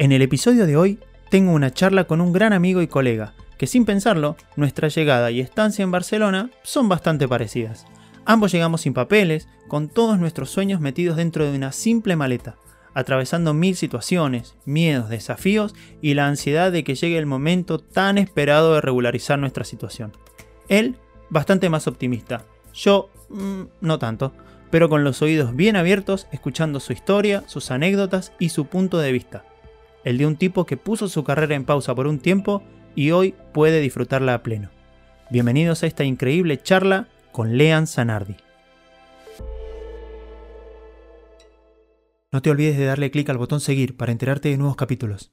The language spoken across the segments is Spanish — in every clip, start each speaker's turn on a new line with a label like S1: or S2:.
S1: En el episodio de hoy tengo una charla con un gran amigo y colega, que sin pensarlo, nuestra llegada y estancia en Barcelona son bastante parecidas. Ambos llegamos sin papeles, con todos nuestros sueños metidos dentro de una simple maleta, atravesando mil situaciones, miedos, desafíos y la ansiedad de que llegue el momento tan esperado de regularizar nuestra situación. Él, bastante más optimista. Yo, mm, no tanto, pero con los oídos bien abiertos, escuchando su historia, sus anécdotas y su punto de vista. El de un tipo que puso su carrera en pausa por un tiempo y hoy puede disfrutarla a pleno. Bienvenidos a esta increíble charla con Lean Zanardi. No te olvides de darle clic al botón seguir para enterarte de nuevos capítulos.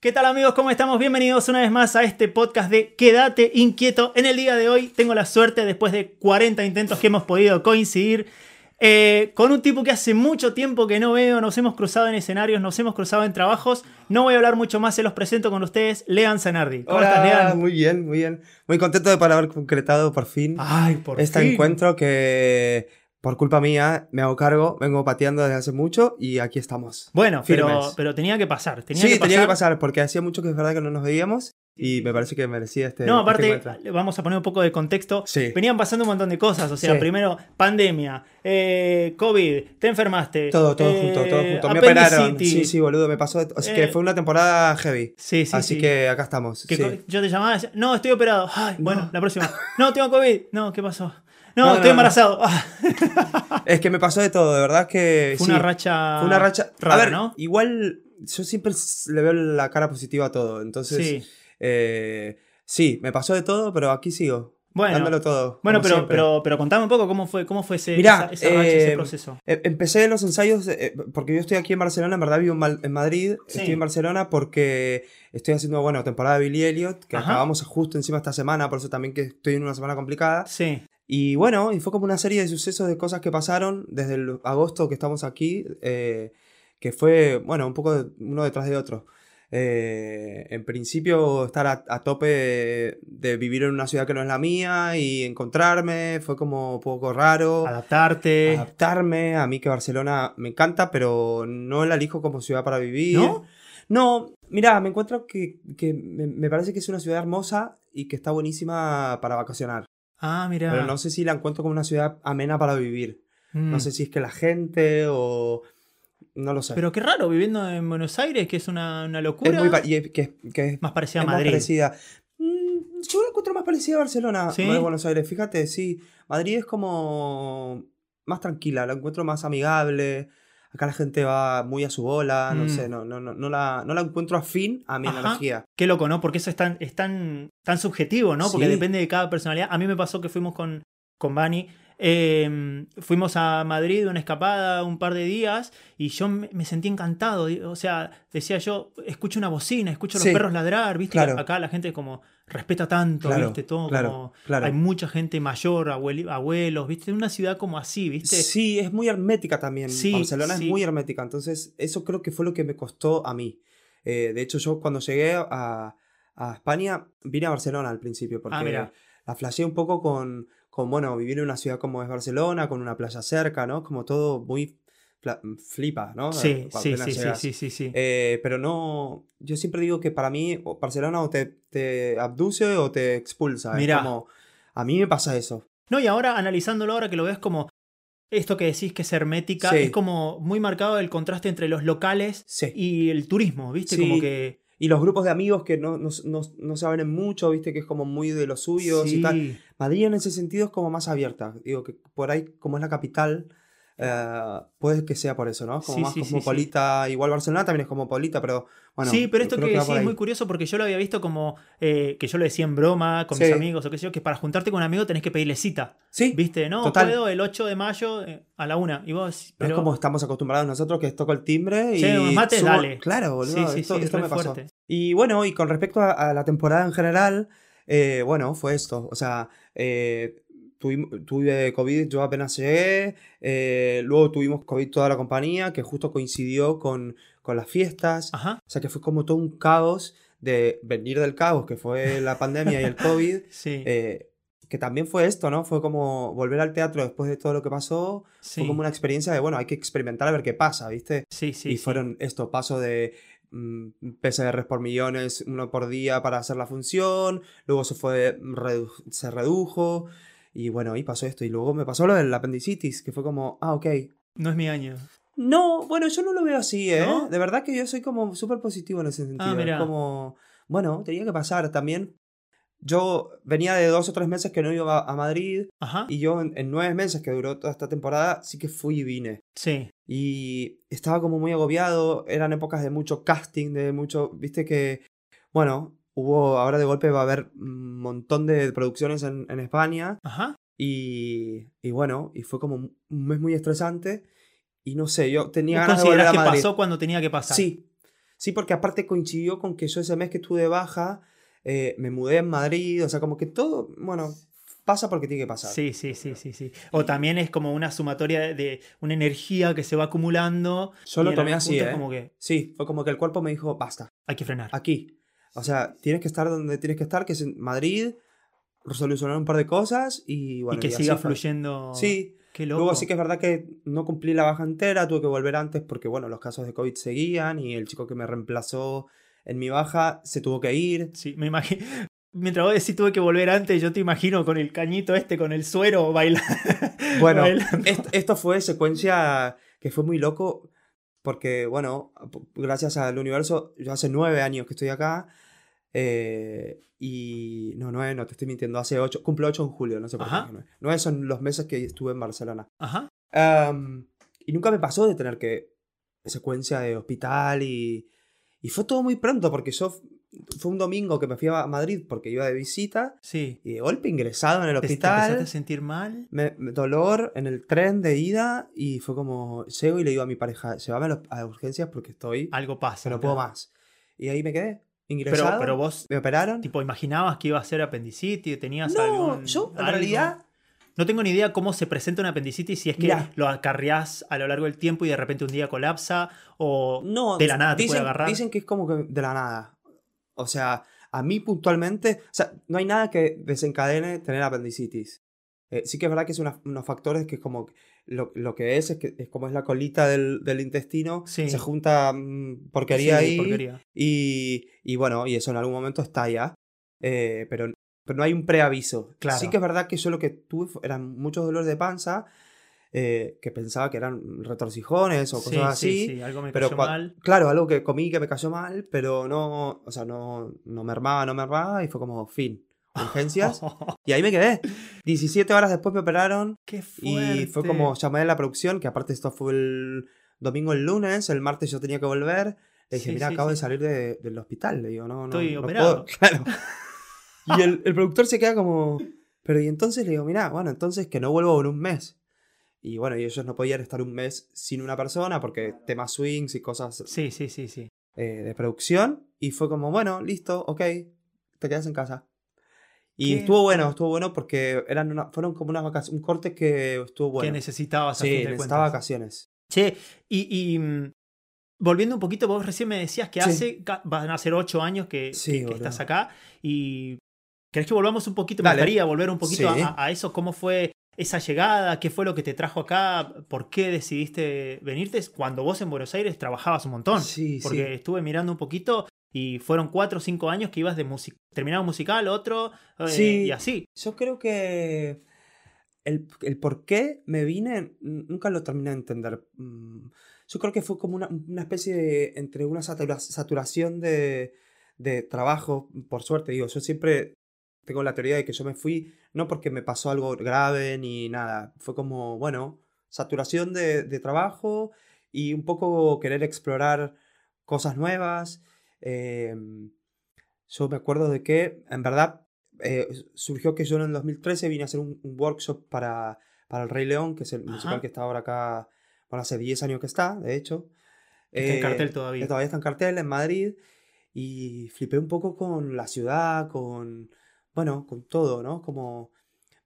S1: ¿Qué tal amigos? ¿Cómo estamos? Bienvenidos una vez más a este podcast de Quédate inquieto. En el día de hoy tengo la suerte, después de 40 intentos que hemos podido coincidir, eh, con un tipo que hace mucho tiempo que no veo, nos hemos cruzado en escenarios, nos hemos cruzado en trabajos. No voy a hablar mucho más, se los presento con ustedes, Lean Zanardi.
S2: ¿Cómo estás, Lean? Muy bien, muy bien. Muy contento de haber concretado por fin
S1: Ay, por
S2: este
S1: fin.
S2: encuentro que por culpa mía me hago cargo, vengo pateando desde hace mucho y aquí estamos.
S1: Bueno, pero, pero tenía que pasar. Tenía
S2: sí,
S1: que pasar.
S2: tenía que pasar porque hacía mucho que es verdad que no nos veíamos y me parece que merecía este.
S1: No,
S2: este
S1: aparte, le vamos a poner un poco de contexto.
S2: Sí.
S1: Venían pasando un montón de cosas. O sea,
S2: Sí.
S1: primero, pandemia, eh, COVID, te enfermaste.
S2: Todo, todo
S1: eh,
S2: junto, todo junto. Me operaron. Sí, sí, boludo, me pasó. Así
S1: Eh,
S2: que fue una temporada heavy.
S1: Sí, sí,
S2: Así
S1: sí.
S2: que acá estamos.
S1: Que Yo te llamaba y decía, no, estoy operado. Ay, bueno,
S2: No.
S1: la próxima. No, tengo COVID. No, ¿qué pasó? No, estoy
S2: no.
S1: embarazado. Ah,
S2: Es que me pasó de todo, de verdad que.
S1: fue
S2: sí.
S1: una racha.
S2: Fue una racha.
S1: rara,
S2: a ver,
S1: ¿no?
S2: igual yo siempre le veo la cara positiva a todo. Entonces,
S1: Sí.
S2: Eh, sí, me pasó de todo, pero aquí sigo.
S1: Bueno,
S2: dándolo todo.
S1: bueno pero, pero, pero contame un poco cómo fue, cómo fue ese,
S2: Mirá,
S1: esa, esa racha, ese
S2: eh,
S1: proceso.
S2: Eh, Empecé los ensayos, eh, porque yo estoy aquí en Barcelona, en verdad vivo en Madrid,
S1: Sí.
S2: estoy en Barcelona porque estoy haciendo, bueno, temporada de Billy Elliot, que
S1: Ajá.
S2: acabamos justo encima esta semana, por eso también que estoy en una semana complicada.
S1: Sí.
S2: Y bueno, y fue como una serie de sucesos, de cosas que pasaron desde el agosto que estamos aquí, eh, que fue, bueno, un poco de- uno detrás de otro. Eh, en principio, estar a, a tope de, de vivir en una ciudad que no es la mía y encontrarme fue como un poco raro.
S1: Adaptarte.
S2: Adaptarme, a mí que Barcelona me encanta, pero no la elijo como ciudad para vivir.
S1: ¿No?
S2: No, mira, me encuentro que, que me, me parece que es una ciudad hermosa y que está buenísima para vacacionar.
S1: Ah, mira.
S2: Pero no sé si la encuentro como una ciudad amena para vivir.
S1: Mm.
S2: No sé si es que la gente o... No lo sé.
S1: Pero qué raro, viviendo en Buenos Aires, que es una, una locura.
S2: es muy pa- y es- que, que es
S1: más parecida a
S2: es más
S1: Madrid.
S2: parecida. Mm, Yo la encuentro más parecida a Barcelona,
S1: ¿Sí?
S2: más de Buenos Aires. Fíjate, sí. Madrid es como más tranquila, la encuentro más amigable. Acá la gente va muy a su bola, no
S1: Mm.
S2: sé, no, no, no, no, la, no la encuentro afín a mi
S1: Ajá.
S2: energía.
S1: Qué loco, ¿no? Porque eso es tan, es tan, tan subjetivo, ¿no? Porque
S2: Sí.
S1: depende de cada personalidad. A mí me pasó que fuimos con, con Bani. Eh, fuimos a Madrid una escapada un par de días y yo me, sentí encantado. O sea, decía yo, escucho una bocina, escucho a los
S2: Sí.
S1: perros ladrar, ¿viste?
S2: Claro.
S1: Acá la gente como respeta tanto,
S2: Claro,
S1: ¿viste? Todo
S2: claro,
S1: como...
S2: claro.
S1: Hay mucha gente mayor, abuelos, ¿viste? Una ciudad como así, ¿viste?
S2: Sí, es muy hermética también.
S1: Sí,
S2: Barcelona
S1: sí.
S2: es muy hermética. Entonces, eso creo que fue lo que me costó a mí. Eh, de hecho, yo cuando llegué a, a España, vine a Barcelona al principio, porque
S1: Ah,
S2: la flasheé un poco con, con, bueno, vivir en una ciudad como es Barcelona, con una playa cerca, ¿no? Como todo muy flipa, ¿no?
S1: Sí,
S2: Cuando
S1: sí, sí, sí, sí, sí, sí.
S2: Eh, pero no, yo siempre digo que para mí Barcelona o te, te abduce o te expulsa. como, a mí me pasa eso.
S1: No, y ahora analizándolo, ahora que lo ves como esto que decís que es hermética,
S2: Sí.
S1: es como muy marcado el contraste entre los locales y el turismo, ¿viste? Como que.
S2: Y los grupos de amigos que no, no, no, no se abren mucho, viste, que es como muy de los suyos y tal. Madrid en ese sentido es como más abierta. Digo que por ahí, como es la capital, eh, puede que sea por eso, ¿no? Como
S1: Sí,
S2: más
S1: sí, sí,
S2: cosmopolita. Igual Barcelona también es cosmopolita, pero bueno.
S1: sí, pero esto
S2: creo
S1: que decís
S2: por
S1: es muy curioso porque yo lo había visto como eh, que yo lo decía en broma con mis
S2: Sí.
S1: amigos o qué sé yo, que para juntarte con un amigo tenés que pedirle cita.
S2: Sí,
S1: ¿Viste? No,
S2: Total.
S1: puedo el 8 de mayo eh, a la una. Y vos,
S2: pero es como estamos acostumbrados nosotros que toco el timbre y.
S1: Sí, unos mates,
S2: subo-
S1: dale.
S2: Claro, boludo.
S1: Sí, sí,
S2: esto,
S1: sí,
S2: esto me pasó.
S1: fuerte.
S2: Y bueno, y con respecto a, a la temporada en general, eh, bueno, fue esto. O sea, eh, tuve COVID, yo apenas llegué. eh, luego tuvimos COVID toda la compañía, que justo coincidió con, con las fiestas.
S1: Ajá.
S2: O sea, que fue como todo un caos de venir del caos, que fue la pandemia y el COVID.
S1: Sí.
S2: eh, que también fue esto, ¿no? Fue como volver al teatro después de todo lo que pasó.
S1: Sí.
S2: Fue como una experiencia de, bueno, hay que experimentar a ver qué pasa, ¿viste?
S1: Sí, sí.
S2: y
S1: sí.
S2: fueron esto, paso de mm, PCRs por millones, uno por día para hacer la función, luego se fue, redu- se redujo, y bueno, y pasó esto, y luego me pasó lo del apendicitis, que fue como, ah, ok.
S1: No es mi año.
S2: No, bueno, yo no lo veo así, ¿eh?
S1: ¿No?
S2: De verdad que yo soy como súper positivo en ese sentido. Es
S1: mirá.
S2: como, bueno, tenía que pasar también. Yo venía de dos o tres meses que no iba a Madrid,
S1: Ajá.
S2: y yo en, en nueve meses que duró toda esta temporada, sí que fui y vine.
S1: Sí.
S2: Y estaba como muy agobiado, eran épocas de mucho casting, de mucho, viste que, bueno, hubo, ahora de golpe va a haber un montón de producciones en, en España
S1: Ajá.
S2: y, y bueno, y fue como un mes muy estresante y no sé, yo tenía
S1: ¿Vos
S2: ganas de volver a
S1: que
S2: Madrid.
S1: pasó cuando tenía que pasar?
S2: Sí, sí, porque aparte coincidió con que yo ese mes que estuve de baja, eh, me mudé en Madrid, o sea, como que todo, bueno, pasa porque tiene que pasar.
S1: Sí, sí, sí, sí, sí. O también es como una sumatoria de, de una energía que se va acumulando.
S2: Yo lo tomé así, ¿eh?
S1: como que
S2: Sí, fue como que el cuerpo me dijo, basta.
S1: hay que frenar.
S2: aquí. O sea, tienes que estar donde tienes que estar, que es en Madrid, solucionar un par de cosas y bueno.
S1: y que
S2: así
S1: siga fluyendo.
S2: Sí,
S1: Qué loco.
S2: luego sí que es verdad que no cumplí la baja entera, tuve que volver antes porque bueno, los casos de COVID seguían y el chico que me reemplazó en mi baja se tuvo que ir.
S1: Sí, me imagino. Mientras vos decís tuve que volver antes, yo te imagino con el cañito este, con el suero, bailando.
S2: Bueno,
S1: bailando.
S2: esto, esto fue secuencia que fue muy loco porque bueno, gracias al universo, yo hace nueve años que estoy acá. Eh, y no, nueve, no te estoy mintiendo, hace ocho, cumplo ocho en julio, no sé por qué.
S1: Ajá.
S2: dije nueve. Nueve son los meses que estuve en Barcelona.
S1: Ajá.
S2: Am, y nunca me pasó de tener que secuencia de hospital y, y fue todo muy pronto porque yo fue un domingo que me fui a Madrid porque iba de visita
S1: Sí.
S2: y de golpe ingresado en el
S1: ¿Te, te empezaste
S2: hospital,
S1: a sentir mal?
S2: me- me- dolor en el tren de ida y fue como llego y le digo a mi pareja, llévame a, los- a urgencias porque estoy,
S1: Algo pasa.
S2: no puedo más. Y ahí me quedé, ingresado,
S1: pero vos,
S2: me operaron.
S1: tipo, imaginabas que iba a ser apendicitis, tenías
S2: no,
S1: algún.
S2: yo en
S1: algo?
S2: realidad
S1: No tengo ni idea cómo se presenta una apendicitis, si es que
S2: Mirá.
S1: lo acarreás a lo largo del tiempo y de repente un día colapsa, o
S2: No,
S1: de la nada te puede agarrar.
S2: Dicen que es como que de la nada. O sea, a mí puntualmente, o sea, no hay nada que desencadene tener apendicitis. Eh, sí que es verdad que es una- unos factores que es como lo, lo que es, es que es como es la colita del, del intestino,
S1: Sí.
S2: se junta mm, porquería
S1: Sí,
S2: ahí
S1: porquería.
S2: Y, y bueno, y eso en algún momento estalla, eh, pero, pero no hay un preaviso.
S1: Claro.
S2: Sí que es verdad que yo lo que tuve eran muchos dolores de panza, eh, que pensaba que eran retorcijones o
S1: Sí,
S2: cosas
S1: sí,
S2: así.
S1: sí, algo me
S2: Pero
S1: cayó mal.
S2: Claro, algo que comí que me cayó mal, pero no, o sea, no, no mermaba, no mermaba y fue como fin. Urgencias. y ahí me quedé. 17 horas después me operaron
S1: Qué fuerte.
S2: y fue como llamé a la producción, que aparte esto fue el domingo, el lunes, el martes yo tenía que volver. Le dije,
S1: Sí,
S2: mira,
S1: sí,
S2: acabo de
S1: sí.
S2: salir de- del hospital. Le digo, no, no.
S1: Estoy
S2: no
S1: operado.
S2: puedo". Claro. Y el, el productor se queda como, pero y entonces le digo, mira, bueno, entonces que no vuelvo en un mes. Y bueno, y ellos no podían estar un mes sin una persona porque temas swings y cosas
S1: Sí, sí, sí, sí.
S2: eh, de producción. Y fue como, bueno, listo, ok, te quedas en casa. Y
S1: Qué
S2: estuvo bueno, estuvo bueno porque eran una- fueron como unas vacaciones, un corte que estuvo bueno.
S1: Que necesitabas a
S2: sí,
S1: fin de
S2: necesitaba
S1: cuentas.
S2: vacaciones.
S1: Che, y, y, mm, volviendo un poquito, vos recién me decías que
S2: Sí.
S1: hace, van a ser ocho años que,
S2: Sí,
S1: que- estás acá y ¿querés que volvamos un poquito? Me
S2: Dale.
S1: gustaría volver un poquito
S2: Sí.
S1: a, a eso, cómo fue esa llegada, qué fue lo que te trajo acá, por qué decidiste venirte cuando vos en Buenos Aires trabajabas un montón.
S2: Sí,
S1: Porque
S2: sí.
S1: estuve mirando un poquito y fueron cuatro o cinco años que ibas de música, terminaba un musical, otro, eh,
S2: Sí.
S1: y así.
S2: Yo creo que el, el por qué me vine nunca lo terminé de entender. Mm, Yo creo que fue como una, una especie de, entre una satura- saturación de, de trabajo, por suerte, digo, yo siempre tengo la teoría de que yo me fui no porque me pasó algo grave ni nada, fue como, bueno, saturación de, de trabajo y un poco querer explorar cosas nuevas. Em, yo me acuerdo de que, en verdad, eh, surgió que yo en el 2013 vine a hacer un, un workshop para, para El Rey León, que es el
S1: Ajá.
S2: musical que está ahora acá, bueno, hace 10 años que está, de hecho.
S1: Está en
S2: Eh,
S1: cartel todavía.
S2: que Todavía está en cartel en Madrid. Y flipé un poco con la ciudad, con, bueno, con todo, ¿no? Como...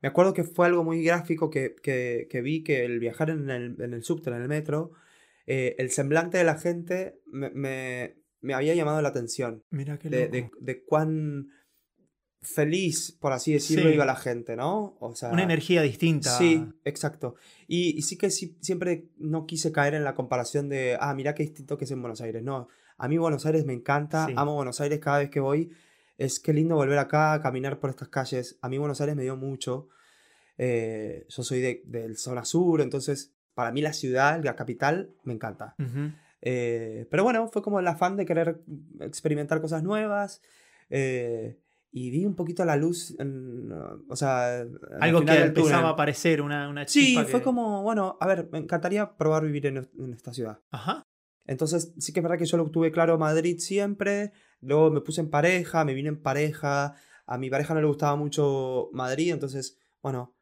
S2: Me acuerdo que fue algo muy gráfico que, que, que vi que el viajar en el, en el subte, en el metro, eh, el semblante de la gente me, me, me había llamado la atención
S1: Mira qué
S2: de, de, de cuán feliz, por así decirlo,
S1: Sí.
S2: iba la gente, ¿no? O sea,
S1: Una energía distinta.
S2: Sí, exacto. Y, y sí que sí- siempre no quise caer en la comparación de, ah, mirá qué distinto que es en Buenos Aires. No, a mí Buenos Aires me encanta,
S1: Sí.
S2: amo Buenos Aires cada vez que voy. Es que lindo volver acá, caminar por estas calles. A mí Buenos Aires me dio mucho. Eh, yo soy de, del zona sur, entonces para mí la ciudad, la capital, me encanta.
S1: Ujú.
S2: Eh, pero bueno, fue como el afán de querer experimentar cosas nuevas. eh, y vi un poquito la luz, en, o sea, al
S1: Algo que empezaba a aparecer, una, una
S2: Sí,
S1: chispa
S2: fue
S1: que-
S2: como, bueno, a ver, me encantaría probar vivir en, en esta ciudad.
S1: Ajá.
S2: Entonces, sí que es verdad que yo lo tuve claro Madrid siempre. Luego me puse en pareja, me vine en pareja. A mi pareja no le gustaba mucho Madrid, entonces, bueno,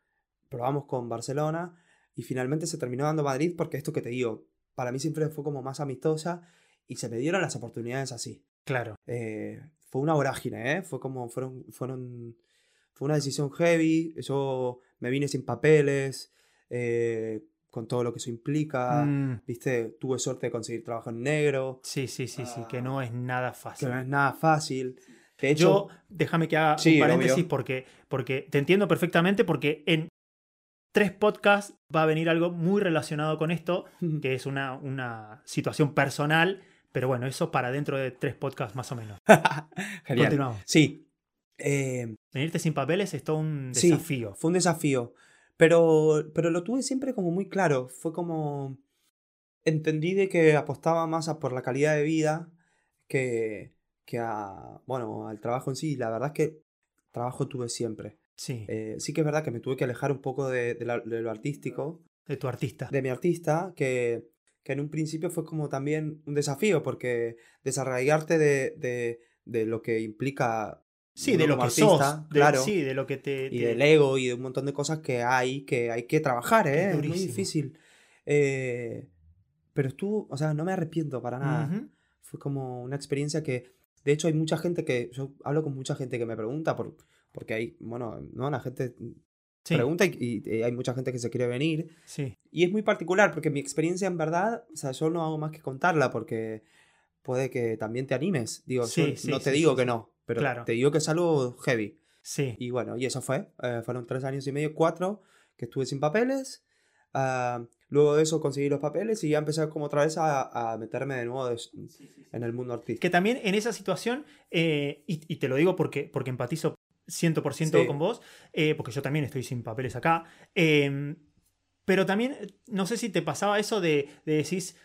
S2: probamos con Barcelona. Y finalmente se terminó dando Madrid porque esto que te digo, para mí siempre fue como más amistosa y se me dieron las oportunidades así.
S1: Claro.
S2: Eh, fue una vorágine, ¿eh? Fue como, fueron, fueron, fue una decisión heavy. Yo me vine sin papeles, eh, con todo lo que eso implica.
S1: Mm,
S2: Viste, tuve suerte de conseguir trabajo en negro,
S1: sí, sí, sí, sí, que
S2: Ah.
S1: no es nada
S2: que
S1: fácil.
S2: no es nada fácil. De
S1: Yo,
S2: hecho,
S1: déjame que haga
S2: Sí,
S1: un paréntesis
S2: obvio.
S1: porque, porque te entiendo perfectamente porque en tres podcasts va a venir algo muy relacionado con esto, que es una, una situación personal, pero bueno, eso para dentro de tres podcasts más o menos.
S2: genial.
S1: Continuamos.
S2: Sí, eh,
S1: Venirte sin papeles es todo un
S2: Sí.
S1: desafío.
S2: fue un desafío. Pero, pero lo tuve siempre como muy claro. Fue como. Entendí de que apostaba más a por la calidad de vida que, que a. Bueno, al trabajo en sí. La verdad es que trabajo tuve siempre.
S1: Sí,
S2: Eh, sí que es verdad que me tuve que alejar un poco de, de la- de lo artístico,
S1: de tu artista.
S2: de mi artista, que, que en un principio fue como también un desafío, porque desarraigarte de, de, lo que implica
S1: sí, de lo que
S2: artista,
S1: sos. de-
S2: claro,
S1: sí, de lo que te...
S2: y
S1: te-
S2: del ego y de un montón de cosas que hay que hay que trabajar, ¿eh? Es muy difícil. Eh, pero estuvo, o sea, no me arrepiento para nada. Fue como una experiencia que, de hecho, hay mucha gente que, yo hablo con mucha gente que me pregunta, por, porque hay, bueno, no, la gente
S1: Sí,
S2: pregunta y, y hay mucha gente que se quiere venir.
S1: sí.
S2: Y es muy particular porque mi experiencia en verdad, o sea, yo no hago más que contarla porque puede que también te animes. Digo, yo
S1: Sí, sí,
S2: no te
S1: sí,
S2: digo
S1: sí,
S2: que
S1: sí.
S2: no, pero
S1: Claro.
S2: te digo que es algo heavy.
S1: Sí.
S2: Y bueno, y eso fue. eh, fueron tres años y medio, cuatro, que estuve sin papeles. Ah, luego de eso conseguí los papeles y ya empecé como otra vez a, a meterme de nuevo de- en el mundo artístico.
S1: Que también en esa situación, eh, y, y te lo digo porque, porque empatizo 100%
S2: Sí.
S1: con vos, eh, porque yo también estoy sin papeles acá, eh, pero también, no sé si te pasaba eso de, de decís,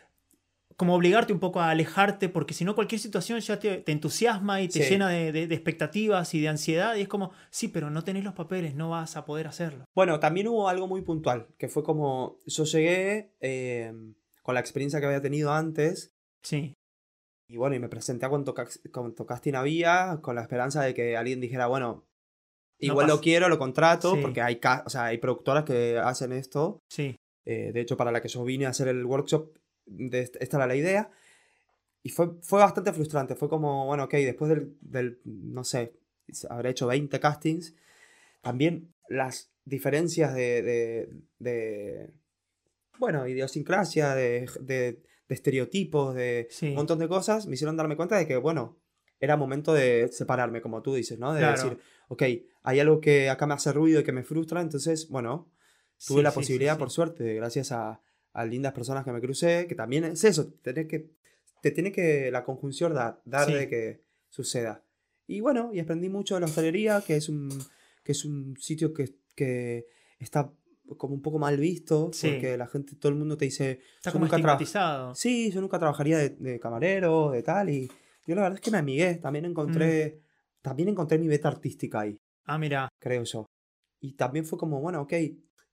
S1: como obligarte un poco a alejarte, porque si no cualquier situación ya te, te entusiasma y te
S2: Sí.
S1: llena de, de- de expectativas y de ansiedad, y es como, sí, pero no tenés los papeles, no vas a poder hacerlo.
S2: Bueno, también hubo algo muy puntual, que fue como yo llegué eh, con la experiencia que había tenido antes
S1: Sí,
S2: y bueno, y me presenté a cuanto, cuanto casting había con la esperanza de que alguien dijera, bueno, igual
S1: pasa.
S2: lo quiero, lo contrato,
S1: Sí.
S2: porque hay, o sea, hay productoras que hacen esto
S1: sí,
S2: Eh, de hecho, para la que yo vine a hacer el workshop, de est- esta era la idea. Y fue, fue bastante frustrante. Fue como, bueno, ok, después del, del, no sé, habré hecho 20 castings. También las diferencias de, de, de bueno, idiosincrasia, de, de, de estereotipos, de
S1: sí.
S2: un montón de cosas, me hicieron darme cuenta de que, bueno, era momento de separarme, como tú dices, ¿no? De
S1: Claro.
S2: decir, ok, hay algo que acá me hace ruido y que me frustra, entonces, bueno, tuve
S1: Sí,
S2: la
S1: sí,
S2: posibilidad,
S1: sí.
S2: por suerte, gracias a, a lindas personas que me crucé, que también es eso, tener que, te tiene que la conjunción dar, dar de que suceda. Y bueno, y aprendí mucho de la hostelería, que es un, que es un sitio que, que está como un poco mal visto, porque la gente, todo el mundo te dice,
S1: Está como
S2: nunca
S1: estigmatizado.
S2: Sí, yo nunca trabajaría de, de camarero, de tal, y yo la verdad es que me amigué, también encontré,
S1: Mm.
S2: también encontré mi beta artística ahí,
S1: Ah, mira,
S2: creo yo. Y también fue como, bueno, ok,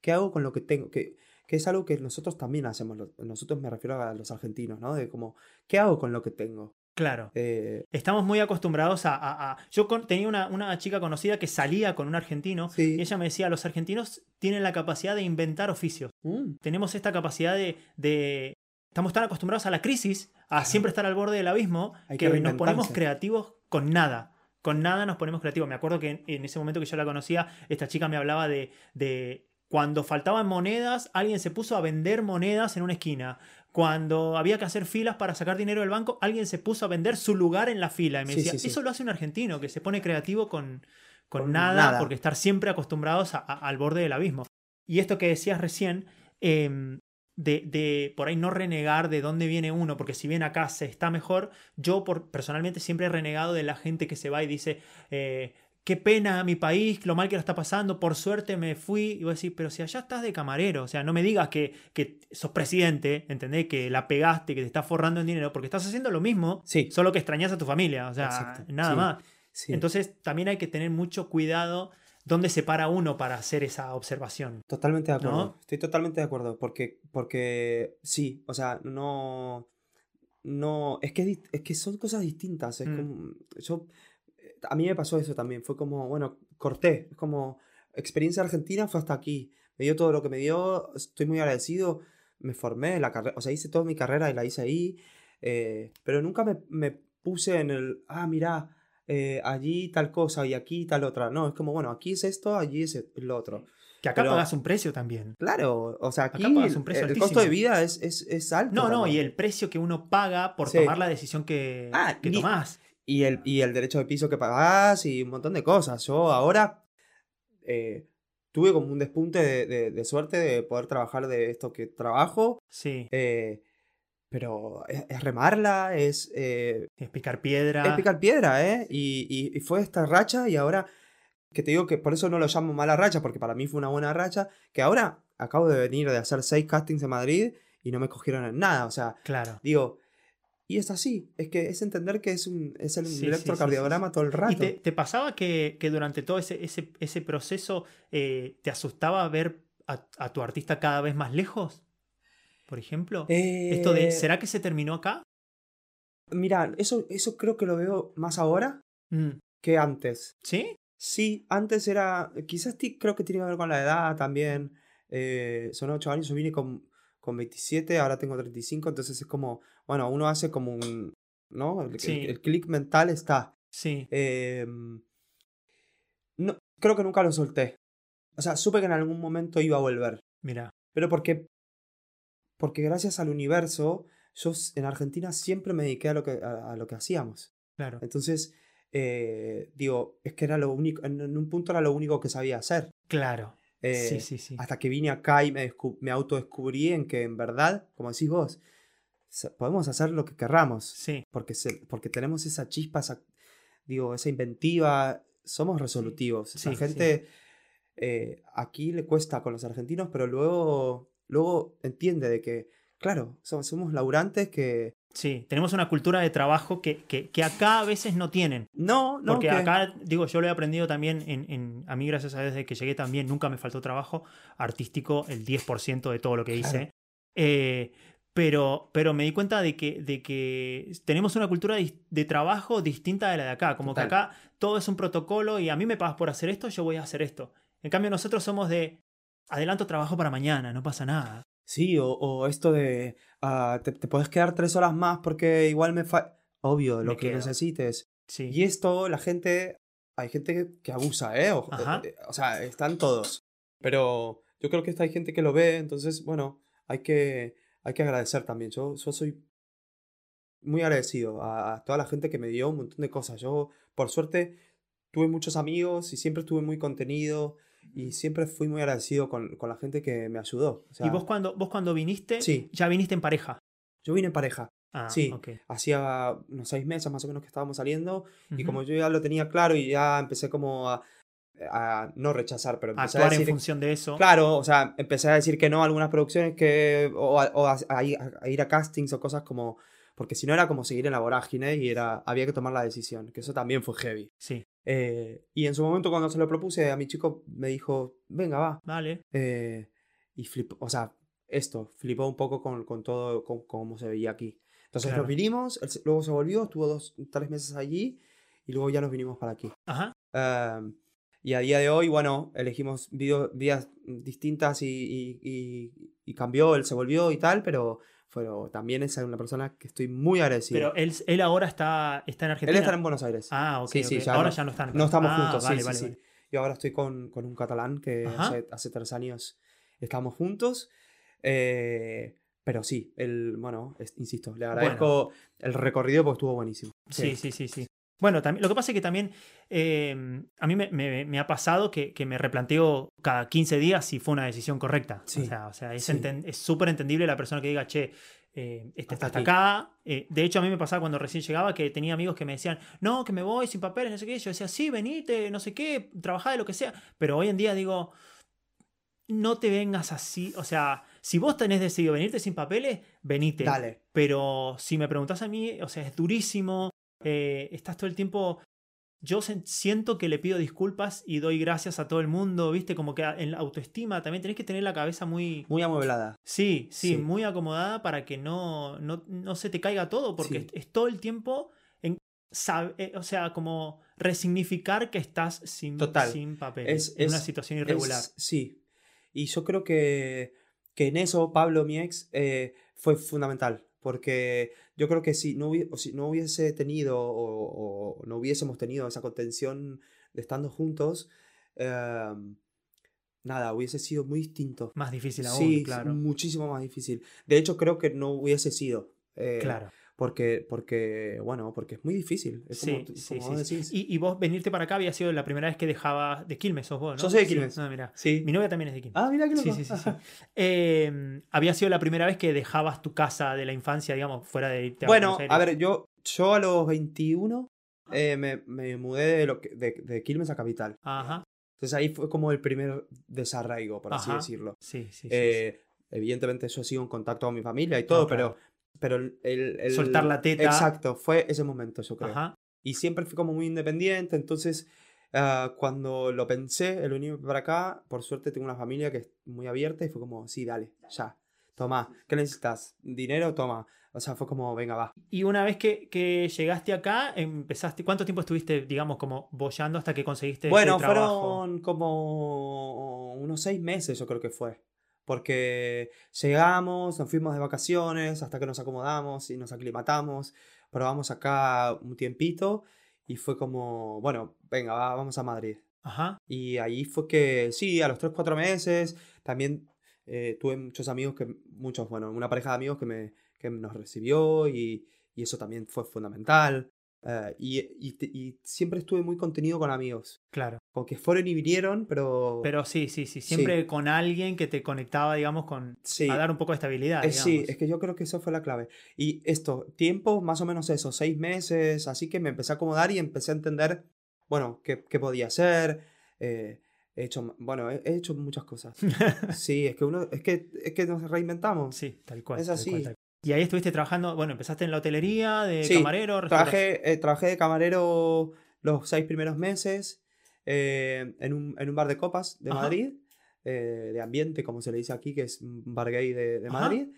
S2: ¿qué hago con lo que tengo? Que, que es algo que nosotros también hacemos, nosotros me refiero a los argentinos, ¿no? De como, ¿qué hago con lo que tengo?
S1: claro.
S2: Eh,
S1: Estamos muy acostumbrados a... a- a- Yo con- tenía una, una chica conocida que salía con un argentino
S2: sí.
S1: y ella me decía, los argentinos tienen la capacidad de inventar oficios.
S2: Mm,
S1: Tenemos esta capacidad de... de- Estamos tan acostumbrados a la crisis, a siempre estar al borde del abismo,
S2: Hay
S1: que,
S2: que
S1: nos ponemos creativos con nada. Con nada nos ponemos creativos. Me acuerdo que en, en ese momento que yo la conocía, esta chica me hablaba de, de cuando faltaban monedas, alguien se puso a vender monedas en una esquina. Cuando había que hacer filas para sacar dinero del banco, alguien se puso a vender su lugar en la fila. Y me
S2: Sí,
S1: decía,
S2: sí, sí.
S1: eso lo hace un argentino, que se pone creativo con, con
S2: Con
S1: nada,
S2: nada.
S1: porque estar siempre acostumbrados a- a- al borde del abismo. Y esto que decías recién, em, de, de por ahí no renegar de dónde viene uno, porque si bien acá se está mejor, yo por, personalmente siempre he renegado de la gente que se va y dice, eh, qué pena mi país, lo mal que lo está pasando, por suerte me fui. Y voy a decir, pero si allá estás de camarero, o sea, no me digas que, que sos presidente, ¿entendés? Que la pegaste, que te estás forrando en dinero, porque estás haciendo lo mismo,
S2: Sí,
S1: solo que extrañas a tu familia, o sea,
S2: Exacto,
S1: nada
S2: sí.
S1: más.
S2: sí.
S1: Entonces también hay que tener mucho cuidado dónde se para uno para hacer esa observación.
S2: Totalmente de acuerdo.
S1: ¿No?
S2: Estoy totalmente de acuerdo. Porque, porque sí, o sea, no. No. Es que, es que son cosas distintas. Es
S1: Mm.
S2: como. Yo. A mí me pasó eso también. Fue como, bueno, corté. Es como. Experiencia argentina fue hasta aquí. Me dio todo lo que me dio. Estoy muy agradecido. Me formé la carrera. O sea, hice toda mi carrera y la hice ahí. eh, pero nunca me, me puse en el. Ah, mira. Eh, allí tal cosa y aquí tal otra. No, es como, bueno, aquí es esto, allí es lo otro.
S1: Que acá
S2: Pero-
S1: pagas un precio también.
S2: Claro, o sea, aquí
S1: Acá pagas un precio
S2: el costo de vida es, es, es alto.
S1: No, no,
S2: también.
S1: y el precio que uno paga por
S2: Sí.
S1: tomar la decisión que,
S2: Ah,
S1: que tomás.
S2: Y el, y el derecho de piso que pagás y un montón de cosas. Yo ahora eh, tuve como un despunte de, de- de suerte de poder trabajar de esto que trabajo,
S1: Sí,
S2: eh, pero es, es remarla, es, eh,
S1: es picar piedra.
S2: es picar piedra, ¿eh? Y, y- y fue esta racha y ahora, que te digo que por eso no lo llamo mala racha, porque para mí fue una buena racha, que ahora acabo de venir de hacer seis castings en Madrid y no me cogieron en nada, o sea,
S1: Claro.
S2: Digo, y es así, es que es entender que es un es el
S1: Sí, sí,
S2: electrocardiograma todo el rato.
S1: ¿Y te, te pasaba que, que durante todo ese, ese, ese proceso eh, te asustaba ver a, a tu artista cada vez más lejos? Por ejemplo. Esto de,
S2: Eh,
S1: ¿será que se terminó acá?
S2: Mira, eso, eso creo que lo veo más ahora
S1: Mm,
S2: que antes.
S1: ¿Sí?
S2: Sí, antes era, quizás creo que tiene que ver con la edad también. eh, son 8 años, yo vine con, con 27, ahora tengo 35, entonces es como, bueno, uno hace como un, ¿no? El, el-
S1: Sí.
S2: el clic mental está.
S1: Sí.
S2: Eh, no, creo que nunca lo solté. O sea, supe que en algún momento iba a volver.
S1: Mira.
S2: Pero porque, porque gracias al universo, yo en Argentina siempre me dediqué a lo que, a, a lo que hacíamos.
S1: Claro.
S2: Entonces, eh, digo, es que era lo único, en, en un punto era lo único que sabía hacer.
S1: Claro.
S2: Eh,
S1: sí, sí, sí.
S2: Hasta que vine acá y me, me autodescubrí en que en verdad, como decís vos, podemos hacer lo que querramos.
S1: Sí.
S2: Porque, se- porque tenemos esa chispa, esa, digo, esa inventiva, somos resolutivos.
S1: Sí,
S2: la
S1: sí.
S2: gente eh, aquí le cuesta con los argentinos, pero luego, luego entiende de que, claro, somos, somos laburantes que...
S1: Sí. Tenemos una cultura de trabajo que, que, que acá a veces no tienen.
S2: No, no,
S1: Porque
S2: que-
S1: acá, digo, yo lo he aprendido también en, en- a mí gracias a Dios desde que llegué también nunca me faltó trabajo artístico, el 10% de todo lo que hice.
S2: Claro.
S1: Eh, pero, pero me di cuenta de que, de que tenemos una cultura de trabajo distinta de la de acá. Como que acá todo es un protocolo y a mí me pagas por hacer esto, yo voy a hacer esto. En cambio, nosotros somos de adelanto trabajo para mañana, no pasa nada.
S2: Sí, o, o esto de ah, te, te puedes quedar tres horas más porque igual me falta... Obvio, lo
S1: Me
S2: que
S1: quedo.
S2: necesites.
S1: Sí.
S2: Y esto, la gente, hay gente que, que abusa, ¿eh? O,
S1: Ajá.
S2: eh, o sea, están todos. Pero yo creo que esta hay gente que lo ve, entonces, bueno, hay que, hay que agradecer también. Yo, yo soy muy agradecido a, a toda la gente que me dio un montón de cosas. Yo, por suerte, tuve muchos amigos y siempre estuve muy contenido y siempre fui muy agradecido con, con la gente que me ayudó. O sea,
S1: y vos cuando, vos cuando viniste,
S2: Sí.
S1: ya viniste en pareja.
S2: yo vine en pareja.
S1: Ah,
S2: Sí. Hacía unos seis meses más o menos que estábamos saliendo y
S1: Ujú.
S2: como yo ya lo tenía claro y ya empecé como a, a no rechazar, pero
S1: A
S2: empecé a,
S1: actuar en
S2: decir,
S1: función de eso.
S2: claro, o sea, empecé a decir que no a algunas producciones que, o, a, o a- a a ir a castings o cosas como, porque si no era como seguir en la vorágine y era, había que tomar la decisión, que eso también fue heavy.
S1: Sí,
S2: Eh, y en su momento cuando se lo propuse a mi chico me dijo, venga, va.
S1: vale.
S2: Eh, y flipó, o sea, esto, flipó un poco con, con todo, con cómo se veía aquí. Entonces
S1: Claro.
S2: nos vinimos, él luego se volvió, estuvo dos, tres meses allí y luego ya nos vinimos para aquí.
S1: Ajá.
S2: Em, y a día de hoy, bueno, elegimos vías distintas y, y- y- y cambió, él se volvió y tal, pero, pero también es una persona que estoy muy agradecido.
S1: Pero él, él ahora está, está en Argentina.
S2: él está en Buenos Aires.
S1: Ah, ok.
S2: Sí, sí,
S1: ok.
S2: ya
S1: ahora
S2: no-
S1: ya no están.
S2: no estamos
S1: Ah,
S2: juntos,
S1: vale,
S2: sí,
S1: vale,
S2: sí,
S1: vale.
S2: sí. Yo ahora estoy con, con un catalán que hace, hace tres años estamos juntos. Eh, pero sí, el, bueno, es- insisto, le agradezco el recorrido porque estuvo buenísimo.
S1: Sí, sí, sí, sí. Bueno, también, lo que pasa es que también eh, a mí me, me- me ha pasado que, que me replanteo cada 15 días si fue una decisión correcta.
S2: Sí,
S1: O sea, o sea, es
S2: sí.
S1: enten- es súper entendible la persona que diga, che, eh, este está
S2: Hasta
S1: hasta acá. Eh, de hecho, a mí me pasaba cuando recién llegaba que tenía amigos que me decían, no, que me voy sin papeles, no sé qué. Yo decía, sí, venite, no sé qué, trabajá de lo que sea. Pero hoy en día digo, no te vengas así. O sea, si vos tenés decidido venirte sin papeles, venite.
S2: Dale.
S1: Pero si me preguntás a mí, o sea, es durísimo. Eh, estás todo el tiempo. Yo siento que le pido disculpas y doy gracias a todo el mundo, ¿viste? Como que en la autoestima también tenés que tener la cabeza muy.
S2: Muy amueblada.
S1: Sí, sí,
S2: Sí.
S1: muy acomodada para que no, no, no se te caiga todo, porque
S2: Sí.
S1: es, es todo el tiempo en. eh, o sea, como resignificar que estás sin,
S2: Total.
S1: sin papeles
S2: Es-
S1: en
S2: es-
S1: una situación irregular.
S2: Sí. Y yo creo que, que en eso Pablo, mi ex, eh, fue fundamental. Porque yo creo que si no, si hubiese tenido o, o no hubiésemos tenido esa contención de estando juntos, eh, nada, hubiese sido muy distinto.
S1: Más difícil aún,
S2: sí,
S1: claro.
S2: muchísimo más difícil. De hecho, creo que no hubiese sido. eh,
S1: Claro.
S2: Porque, porque, bueno, porque es muy difícil. Es como,
S1: Sí,
S2: tú-
S1: sí,
S2: como
S1: sí,
S2: vos
S1: sí.
S2: decís.
S1: Y, y vos venirte para acá había sido la primera vez que dejabas de Quilmes, sos vos, ¿no?
S2: Yo soy de
S1: Sí.
S2: Quilmes.
S1: Ah, mirá.
S2: Sí.
S1: Mi novia también es de Quilmes.
S2: Ah, mira qué loco.
S1: Sí, sí, sí. sí. Eh, había sido la primera vez que dejabas tu casa de la infancia, digamos, fuera de irte a
S2: Bueno,
S1: Buenos Aires.
S2: a ver, yo, yo a los 21 eh, me, me mudé de, lo que- de, de Quilmes a Capital.
S1: Ajá.
S2: Entonces ahí fue como el primer desarraigo, por así
S1: Ajá.
S2: decirlo.
S1: Sí, sí. sí,
S2: Eh, Evidentemente yo sigo en contacto con mi familia y todo,
S1: No, claro.
S2: pero, pero el, el- el-
S1: Soltar la teta.
S2: Exacto, fue ese momento, yo creo.
S1: Ajá.
S2: Y siempre fui como muy independiente, entonces ah, cuando lo pensé, el venirme para acá, por suerte tengo una familia que es muy abierta y fue como, sí, dale, ya, toma, ¿qué necesitas? ¿Dinero? Toma. O sea, fue como, venga, va.
S1: Y una vez que, que llegaste acá, empezaste. ¿Cuánto tiempo estuviste, digamos, como bollando hasta que conseguiste
S2: Bueno,
S1: este trabajo?
S2: fueron como unos seis meses, yo creo que fue. Porque llegamos, nos fuimos de vacaciones hasta que nos acomodamos y nos aclimatamos. Probamos acá un tiempito y fue como, bueno, venga, va, vamos a Madrid.
S1: Ajá.
S2: Y ahí fue que, sí, a los 3, 4 meses, también eh, tuve muchos amigos que, muchos, bueno, una pareja de amigos que, me, que nos recibió y, y eso también fue fundamental. Eh, y, y y siempre estuve muy contenido con amigos.
S1: Claro.
S2: Con que fueron y vinieron, pero...
S1: Pero sí, sí, sí. Siempre con alguien que te conectaba, digamos, con.
S2: sí,
S1: A dar un poco de estabilidad.
S2: eh, sí, es que yo creo que eso fue la clave. Y esto, tiempo, más o menos eso, seis meses, así que me empecé a acomodar y empecé a entender, bueno, qué, qué podía hacer. eh, he hecho, bueno, he, he hecho muchas cosas. Sí, es que uno, es que, es que nos reinventamos.
S1: Sí, tal cual.
S2: Es
S1: tal
S2: así.
S1: cual, tal cual. Y ahí estuviste trabajando, bueno, empezaste en la hotelería, de
S2: Sí,
S1: camarero.
S2: Trabajé, eh, trabajé de camarero los seis primeros meses eh, en, un, en un bar de copas de
S1: Ajá.
S2: Madrid, eh, de ambiente, como se le dice aquí, que es un bar gay de, de. Madrid.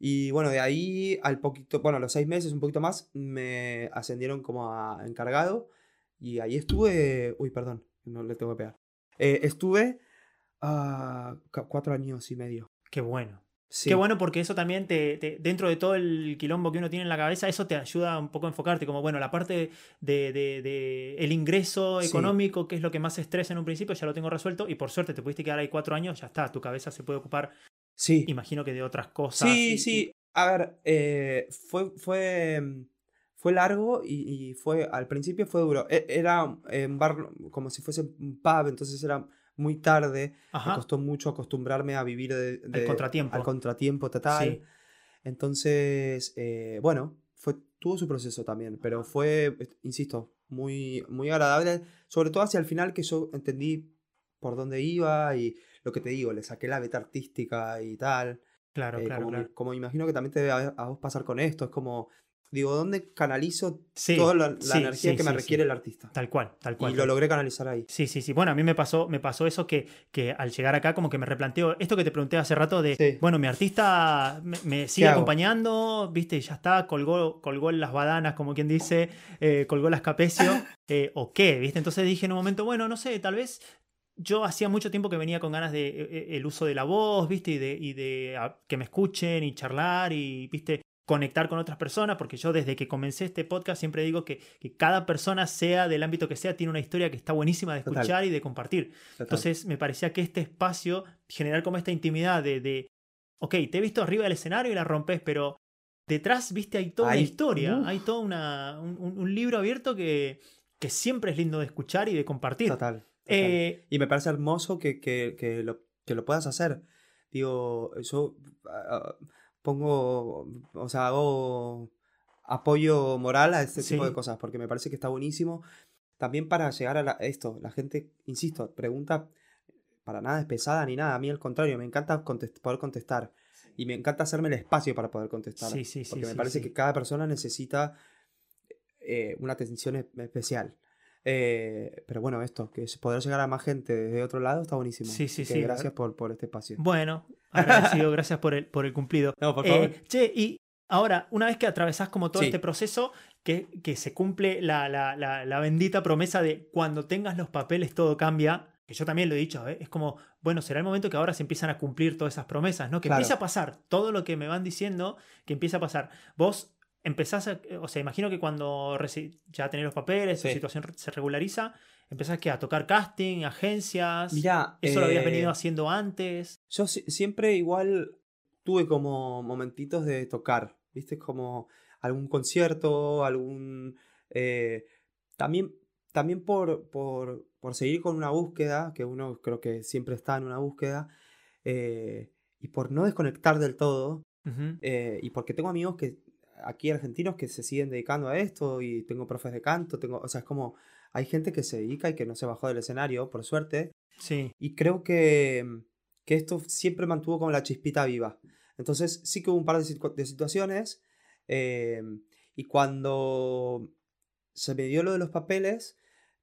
S2: Y bueno, de ahí al poquito, bueno, a los seis meses, un poquito más, me ascendieron como a encargado. Y ahí estuve, uy, perdón, no le tengo que pegar. Eh, estuve cu- cuatro años y medio.
S1: Qué bueno.
S2: Sí.
S1: Qué bueno porque eso también te, te- dentro de todo el quilombo que uno tiene en la cabeza, eso te ayuda un poco a enfocarte, como bueno, la parte de, de- de el ingreso
S2: Sí.
S1: económico, que es lo que más estresa en un principio, ya lo tengo resuelto y por suerte te pudiste quedar ahí cuatro años, ya está, tu cabeza se puede ocupar,
S2: Sí.
S1: imagino que de otras cosas.
S2: Sí,
S1: y-
S2: sí. A ver, eh, fue, fue, mm, fue largo y, y fue, al principio fue duro. E- Era eh, un bar como si fuese un pub, entonces era muy tarde. Me
S1: Ajá.
S2: costó mucho acostumbrarme a vivir de, de-
S1: contratiempo.
S2: al contratiempo total.
S1: Sí.
S2: Entonces, eh, bueno, fue, tuvo su proceso también, pero fue, eh, insisto, muy, muy agradable, sobre todo hacia el final que yo entendí por dónde iba y lo que te digo, le saqué la beta artística y tal.
S1: Claro,
S2: Eh,
S1: claro,
S2: como,
S1: claro.
S2: me- como imagino que también te debe a, a vos pasar con esto, es como, digo, ¿dónde canalizo
S1: Sí,
S2: toda la, la
S1: sí,
S2: energía
S1: sí,
S2: que me requiere el artista?
S1: Tal cual, tal cual.
S2: Y lo logré canalizar ahí.
S1: Sí, sí, sí. Bueno, a mí me pasó, me pasó eso que, que al llegar acá como que me replanteo esto que te pregunté hace rato de, bueno, mi artista me, me sigue acompañando, viste, ya está, colgó, colgó las badanas, como quien dice, eh, colgó las capecio, eh, o qué, viste. Entonces dije en un momento, bueno, no sé, tal vez yo hacía mucho tiempo que venía con ganas de eh, el uso de la voz, viste, y de, y de ah, que me escuchen y charlar y, viste, conectar con otras personas, porque yo desde que comencé este podcast siempre digo que, que cada persona, sea del ámbito que sea, tiene una historia que está buenísima de
S2: Total.
S1: escuchar y de compartir.
S2: Total.
S1: Entonces me parecía que este espacio, generar como esta intimidad de, de, ok, te he visto arriba del escenario y la rompes, pero detrás, viste, hay toda una historia,
S2: uf.
S1: hay todo un, un- libro abierto que, que siempre es lindo de escuchar y de compartir.
S2: Total. total.
S1: Eh,
S2: Y me parece hermoso que, que- que lo, que lo puedas hacer. Digo, ah, pongo, o sea, hago apoyo moral a este tipo de cosas, porque me parece que está buenísimo. También para llegar a la- esto, la gente, insisto, pregunta para nada es pesada ni nada. A mí al contrario, me encanta contest- poder contestar. Y me encanta hacerme el espacio para poder contestar.
S1: Sí, sí, sí,
S2: Porque me parece que cada persona necesita eh, una atención especial. Eh, pero bueno, esto, que poder llegar a más gente desde otro lado está buenísimo.
S1: Sí, sí, sí.
S2: Gracias por, por este espacio.
S1: Bueno, agradecido, gracias por el, por el cumplido.
S2: No, por
S1: Eh,
S2: favor.
S1: che, y ahora, una vez que atravesás como todo
S2: Sí.
S1: este proceso, que, que se cumple la, la- la- la bendita promesa de cuando tengas los papeles todo cambia, que yo también lo he dicho, ¿eh? es como, bueno, será el momento que ahora se empiezan a cumplir todas esas promesas, ¿no? Que
S2: Claro.
S1: empiece a pasar todo lo que me van diciendo, que empiece a pasar. Vos empezás, a- o sea, imagino que cuando ya tenés los papeles, tu
S2: Sí.
S1: situación se regulariza, empezás que a tocar casting, agencias.
S2: Mirá,
S1: ¿Eso lo habías
S2: eh,
S1: venido haciendo antes?
S2: Yo si- siempre igual tuve como momentitos de tocar, ¿viste? Como algún concierto, algún... eh, también también por, por, por seguir con una búsqueda, que uno creo que siempre está en una búsqueda, eh, y por no desconectar del todo, eh, y porque tengo amigos que aquí argentinos que se siguen dedicando a esto, y tengo profes de canto, tengo, o sea, es como, hay gente que se dedica y que no se bajó del escenario, por suerte,
S1: Sí.
S2: y creo que, que esto siempre mantuvo como la chispita viva. Entonces sí que hubo un par de, situ- de situaciones. eh, y cuando se me dio lo de los papeles,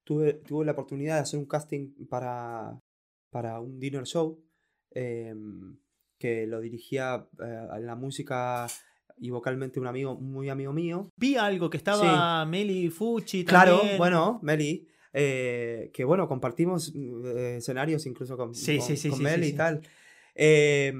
S2: tuve, tuve la oportunidad de hacer un casting para, para un dinner show. eh, que lo dirigía eh, en la música y vocalmente un amigo, muy amigo mío.
S1: Vi algo que estaba Meli Fucci
S2: Claro,
S1: también.
S2: bueno, Meli, eh, que bueno, compartimos eh, escenarios incluso con,
S1: Sí,
S2: con,
S1: sí, sí,
S2: con
S1: sí,
S2: Meli
S1: sí,
S2: y
S1: sí.
S2: tal. Eh,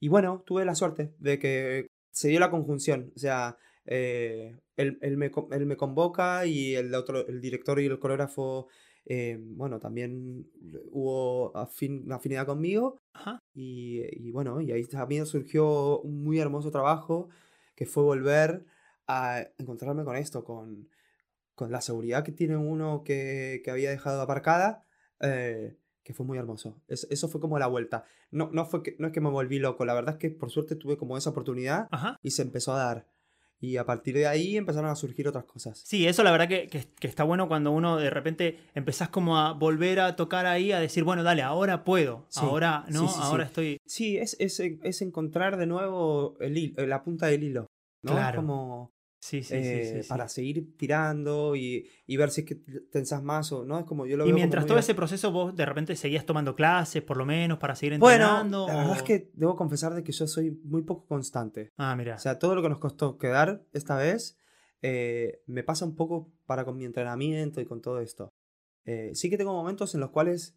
S2: y bueno, tuve la suerte de que se dio la conjunción. O sea, eh, él, él me, él me convoca y el otro, el director y el coreógrafo, eh, bueno, también hubo afin- afinidad conmigo.
S1: Ajá.
S2: Y, y bueno, y ahí también surgió un muy hermoso trabajo que fue volver a encontrarme con esto, con, con la seguridad que tiene uno que, que había dejado aparcada, eh, que fue muy hermoso. Es- eso fue como la vuelta. No, no, fue que, no es que me volví loco, la verdad es que por suerte tuve como esa oportunidad
S1: Ajá.
S2: y se empezó a dar. Y a partir de ahí empezaron a surgir otras cosas.
S1: Sí, eso la verdad que, que- que está bueno cuando uno de repente empezás como a volver a tocar ahí, a decir, bueno, dale, ahora puedo,
S2: Sí,
S1: ahora, ¿no?
S2: sí, sí, sí.
S1: ahora estoy...
S2: Sí, es, es, es encontrar de nuevo el la punta del hilo. ¿no?
S1: Claro.
S2: Como
S1: Sí, sí,
S2: eh,
S1: sí, sí.
S2: para seguir tirando y, y ver si es que tensas más o no. Es como yo lo
S1: Y
S2: veo
S1: mientras todo ese proceso vos de repente seguías tomando clases, por lo menos, para seguir
S2: Bueno,
S1: entrenando.
S2: la verdad es
S1: o-
S2: que debo confesar de que yo soy muy poco constante.
S1: Ah, mira.
S2: O sea, todo lo que nos costó quedar esta vez eh, me pasa un poco para con mi entrenamiento y con todo esto. Eh, sí que tengo momentos en los cuales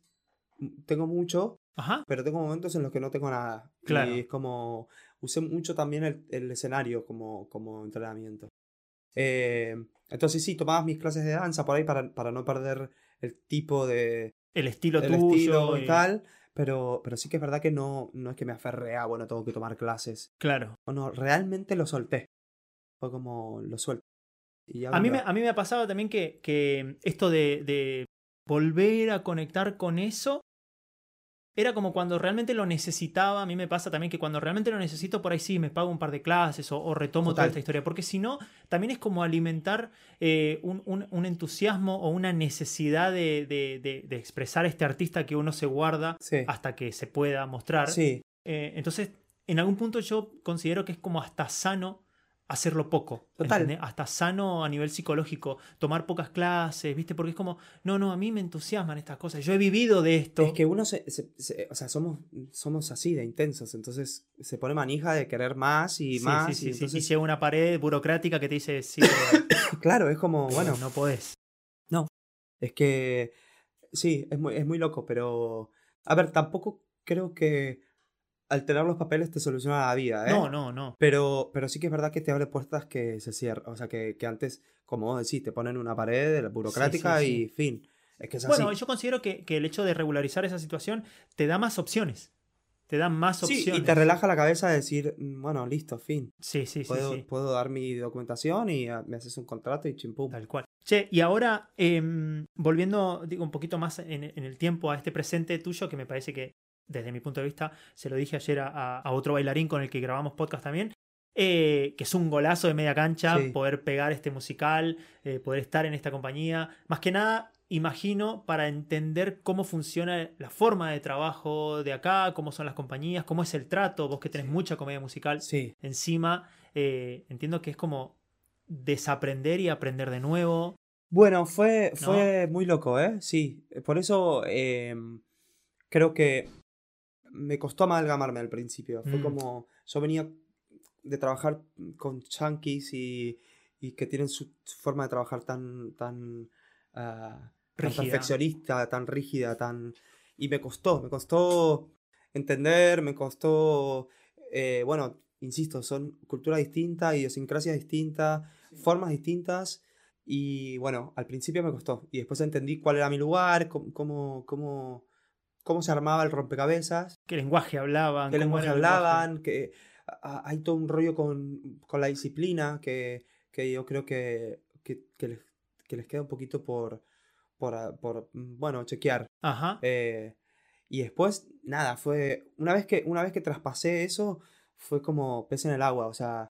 S2: tengo mucho,
S1: Ajá.
S2: pero tengo momentos en los que no tengo nada.
S1: Claro.
S2: Y es como, usé mucho también el, el escenario como, como entrenamiento. Eh, entonces sí, tomaba mis clases de danza por ahí para, para no perder el tipo de,
S1: El estilo
S2: el
S1: tuyo.
S2: estilo y tal. Pero, pero sí que es verdad que no, no es que me aferré a, bueno, tengo que tomar clases.
S1: Claro.
S2: O no, realmente lo solté. Fue como, lo suelto. Y
S1: A mí, me, a mí me ha pasado también que, que esto de, de volver a conectar con eso era como cuando realmente lo necesitaba. A mí me pasa también que cuando realmente lo necesito, por ahí sí me pago un par de clases o, o retomo toda esta historia. Porque si no, también es como alimentar eh, un, un- un entusiasmo o una necesidad de, de- de- de expresar este artista que uno se guarda
S2: Sí.
S1: hasta que se pueda mostrar.
S2: Sí,
S1: Eh, entonces, en algún punto yo considero que es como hasta sano hacerlo poco.
S2: Total.
S1: ¿entendés? Hasta sano a nivel psicológico, tomar pocas clases, ¿viste? Porque es como, no, no, a mí me entusiasman estas cosas. Yo he vivido de esto.
S2: Es que uno se, se- se- o sea, somos, somos así de intensos, entonces se pone manija de querer más y
S1: Sí,
S2: más.
S1: sí, sí,
S2: y
S1: sí. Y llega una pared burocrática que te dice, sí, pero
S2: claro, es como, bueno,
S1: no podés.
S2: es que sí, es muy, es muy loco, pero a ver, tampoco creo que alterar los papeles te soluciona la vida, ¿eh?
S1: No, no, no.
S2: Pero, pero sí que es verdad que te abre puertas que se cierran, o sea, que, que antes, como vos decís, te ponen una pared burocrática
S1: sí, sí.
S2: y fin. Es que es
S1: Bueno,
S2: así.
S1: yo considero que, que el hecho de regularizar esa situación te da más opciones. te dan más
S2: Sí,
S1: opciones.
S2: y te relaja la cabeza de decir, "Mm, bueno, listo, fin.
S1: Sí, sí, sí,
S2: Puedo,
S1: sí.
S2: puedo dar mi documentación y ah, me haces un contrato y chimpum.
S1: Tal cual. Che, y ahora, em, volviendo digo, un poquito más en, en el tiempo a este presente tuyo, que me parece que, desde mi punto de vista, se lo dije ayer a, otro bailarín con el que grabamos podcast también, eh, que es un golazo de media cancha
S2: Sí.
S1: poder pegar este musical, eh, poder estar en esta compañía. Más que nada, imagino, para entender cómo funciona la forma de trabajo de acá, cómo son las compañías, cómo es el trato, vos que tenés mucha comedia musical
S2: Sí,
S1: encima, eh, entiendo que es como desaprender y aprender de nuevo.
S2: Bueno, fue, fue muy loco, ¿eh? Sí, por eso creo que me costó amalgamarme al principio. Fue
S1: Mm.
S2: como, yo venía de trabajar con chunkies y, y que tienen su, su forma de trabajar tan, tan, ah, tan
S1: Rígida.
S2: perfeccionista, tan rígida, tan... Y me costó, me costó entender, me costó, eh, bueno, insisto, son culturas distintas, idiosincrasias distintas, formas distintas. Y bueno, al principio me costó. Y después entendí cuál era mi lugar, cómo, cómo, cómo, se armaba el rompecabezas,
S1: ¿Qué lenguaje hablaban?
S2: qué lenguaje hablaban, que a- hay todo un rollo con, con la disciplina que, que yo creo que, que, que les, que les queda un poquito por, por, por, mm, bueno, chequear.
S1: Ajá.
S2: Eh, y después, nada, fue. Una vez que, una vez que traspasé eso, fue como pez en el agua. O sea,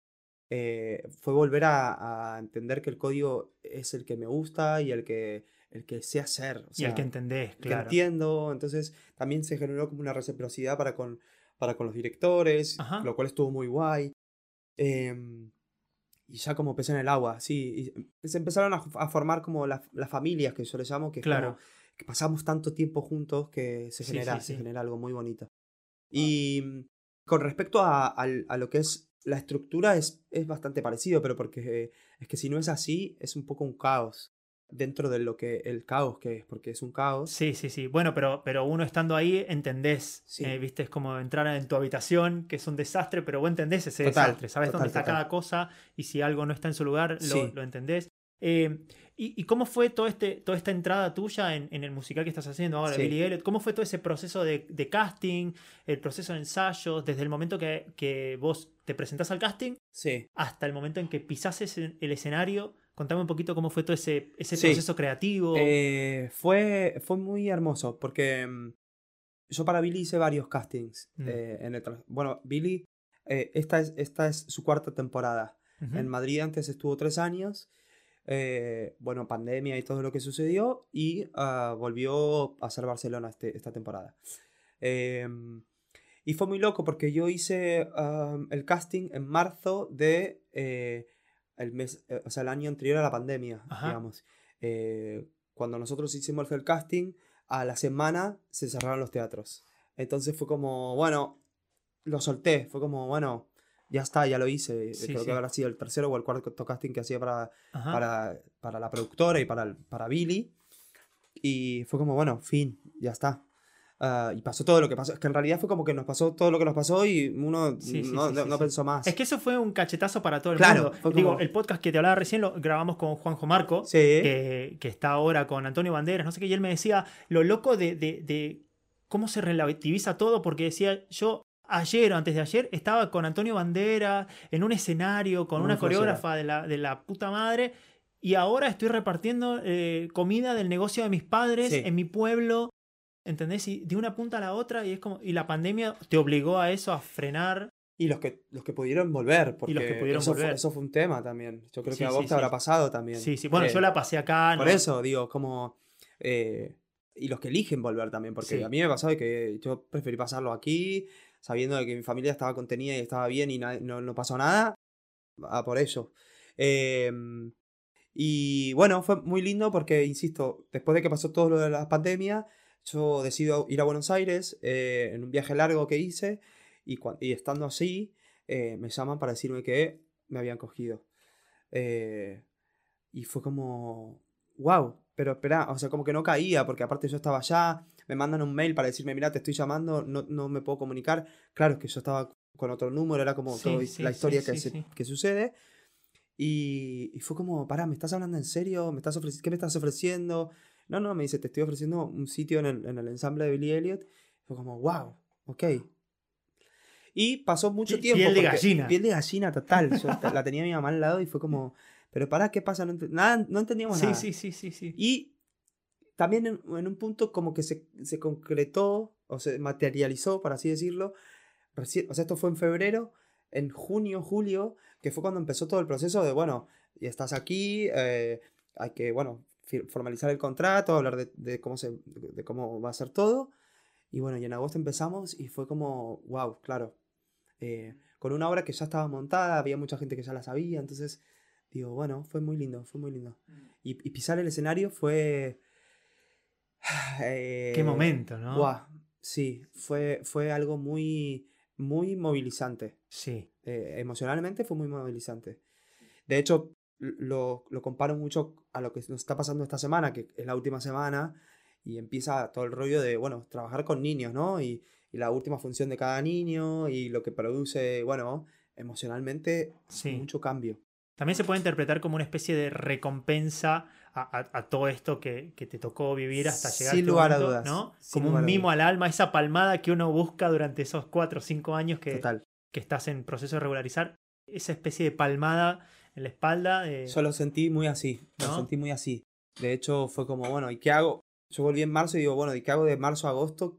S2: eh, fue volver a, a entender que el código es el que me gusta y el que, el que sé hacer. O
S1: y el que entendés,
S2: que
S1: claro.
S2: entiendo. Entonces, también se generó como una reciprocidad para con, para con los directores,
S1: Ajá.
S2: lo cual estuvo muy guay. Em, y ya como pez en el agua, sí. Y se empezaron a, a formar como las, las familias que yo les llamo, que
S1: Claro.
S2: como que pasamos tanto tiempo juntos que se
S1: Sí,
S2: genera,
S1: sí,
S2: se
S1: sí.
S2: genera algo muy bonito. Y mm, con respecto a, al- a lo que es la estructura es, es bastante parecido, pero porque eh, es que si no es así, es un poco un caos dentro de lo que el caos que es, porque es un caos.
S1: Sí, sí, sí. Bueno, pero, pero uno estando ahí entendés.
S2: Sí.
S1: eh, Viste, es como entrar en tu habitación, que es un desastre, pero vos entendés ese
S2: Total,
S1: desastre. Sabés
S2: total,
S1: dónde está
S2: total.
S1: cada cosa y si algo no está en su lugar, lo,
S2: Sí.
S1: lo entendés. Eh, ¿y, y cómo fue todo este, toda esta entrada tuya en, en el musical que estás haciendo ahora,
S2: Sí.
S1: Billy Elliot? ¿Cómo fue todo ese proceso de, de casting, el proceso de ensayos, desde el momento que, que vos te presentás al casting
S2: Sí.
S1: hasta el momento en que pisás el escenario? Contame un poquito cómo fue todo ese, ese
S2: Sí.
S1: proceso creativo.
S2: Eh, fue, fue muy hermoso porque mm, yo para Billy hice varios castings.
S1: Mm.
S2: eh, en el bueno, Billy, eh, esta, es, esta es su cuarta temporada.
S1: Ujú.
S2: En Madrid antes estuvo tres años. eh, bueno, pandemia y todo lo que sucedió. Y ah, volvió a ser Barcelona este- esta temporada. Em, y fue muy loco porque yo hice am, el casting en marzo de eh, el mes, eh, o sea, el año anterior a la pandemia,
S1: Ajá.
S2: digamos. Eh, cuando nosotros hicimos el casting, a la semana se cerraron los teatros. Entonces fue como, bueno, lo solté, fue como, bueno, ya está, ya lo hice.
S1: Sí,
S2: Creo
S1: sí.
S2: que habrá sido el tercero o el cuarto casting que hacía para, para, para la productora y para, el- para Billy. Y fue como, bueno, fin, ya está. Ah, y pasó todo lo que pasó. Es que en realidad fue como que nos pasó todo lo que nos pasó y uno
S1: Sí, sí,
S2: no,
S1: sí,
S2: pensó más.
S1: Es que eso fue un cachetazo para todo el
S2: Claro,
S1: mundo.
S2: fue
S1: Digo,
S2: como-
S1: el podcast que te hablaba recién lo grabamos con Juanjo Marco, que, que está ahora con Antonio Banderas, no sé qué, y él me decía lo loco de, de- de cómo se relativiza todo, porque decía, yo ayer o antes de ayer estaba con Antonio Banderas en un escenario, con una coreógrafa de la, de la puta madre, y ahora estoy repartiendo eh, comida del negocio de mis padres en mi pueblo. ¿Entendés? Y de una punta a la otra, y es como. Y la pandemia te obligó a eso, a frenar.
S2: Y los que, los que pudieron volver, porque
S1: los que pudieron
S2: eso, Fue,
S1: volver.
S2: eso fue un tema también. Yo creo
S1: Sí,
S2: que a
S1: sí,
S2: vos te
S1: sí.
S2: habrá pasado también.
S1: Sí, sí. Bueno,
S2: Eh,
S1: yo la pasé acá.
S2: Por
S1: ¿no?
S2: eso, digo, como... eh, y los que eligen volver también, porque
S1: Sí.
S2: a mí me pasó de que yo preferí pasarlo aquí, sabiendo de que mi familia estaba contenida y estaba bien y no, no pasó nada, a por ello. Eh, y bueno, fue muy lindo porque, insisto, después de que pasó todo lo de la pandemia, yo decido ir a Buenos Aires eh, en un viaje largo que hice y, y estando así, eh, me llaman para decirme que me habían cogido. Eh, y fue como, wow, pero espera, o sea, como que no caía, porque aparte yo estaba allá, me mandan un mail para decirme, mira, te estoy llamando, no, no me puedo comunicar. Claro, es que yo estaba con otro número, era como
S1: Sí,
S2: todo
S1: sí,
S2: la historia
S1: sí,
S2: que, se- que sucede. Y, y fue como, pará, ¿me estás hablando en serio? ¿Me estás ¿Qué me estás ofreciendo? No, no, me dice, te estoy ofreciendo un sitio en el, en el ensamble de Billy Elliot. Fue como, wow, ok. Y pasó mucho tiempo.
S1: piel de gallina.
S2: Piel de gallina total. Yo la tenía mi mamá al lado y fue como, pero pará, ¿qué pasa? No, ent- nada, no entendíamos
S1: Sí,
S2: nada.
S1: sí, sí, sí, sí.
S2: Y también en, en un punto como que se, se concretó o se materializó, por así decirlo. recién- o sea, esto fue en febrero, en junio, julio, que fue cuando empezó todo el proceso de, bueno, ya estás aquí, eh, hay que, bueno, formalizar el contrato, hablar de, de cómo, se, de cómo va a ser todo. Y bueno, y en agosto empezamos y fue como, wow, claro. eh, con una obra que ya estaba montada, había mucha gente que ya la sabía, entonces digo, bueno, fue muy lindo, fue muy lindo. Y, y pisar el escenario fue... eh,
S1: Qué momento, ¿no?
S2: Buah, sí, fue, fue algo muy, muy movilizante.
S1: Sí.
S2: Eh, emocionalmente fue muy movilizante. De hecho, lo, lo comparo mucho a lo que nos está pasando esta semana, que es la última semana, y empieza todo el rollo de, bueno, trabajar con niños, ¿no? Y, y la última función de cada niño y lo que produce, bueno, emocionalmente,
S1: Sí.
S2: mucho cambio.
S1: También se puede interpretar como una especie de recompensa a, a- a todo esto que, que te tocó vivir hasta llegar a
S2: Sin
S1: este
S2: lugar a dudas,
S1: ¿no?
S2: sin
S1: Como un mimo al alma, esa palmada que uno busca durante esos cuatro o cinco años que,
S2: Total.
S1: que estás en proceso de regularizar. Esa especie de palmada en la espalda. de-
S2: Yo lo sentí muy así, lo sentí muy así. De hecho, fue como, bueno, ¿y qué hago? Yo volví en marzo y digo, bueno, ¿y qué hago de marzo a agosto?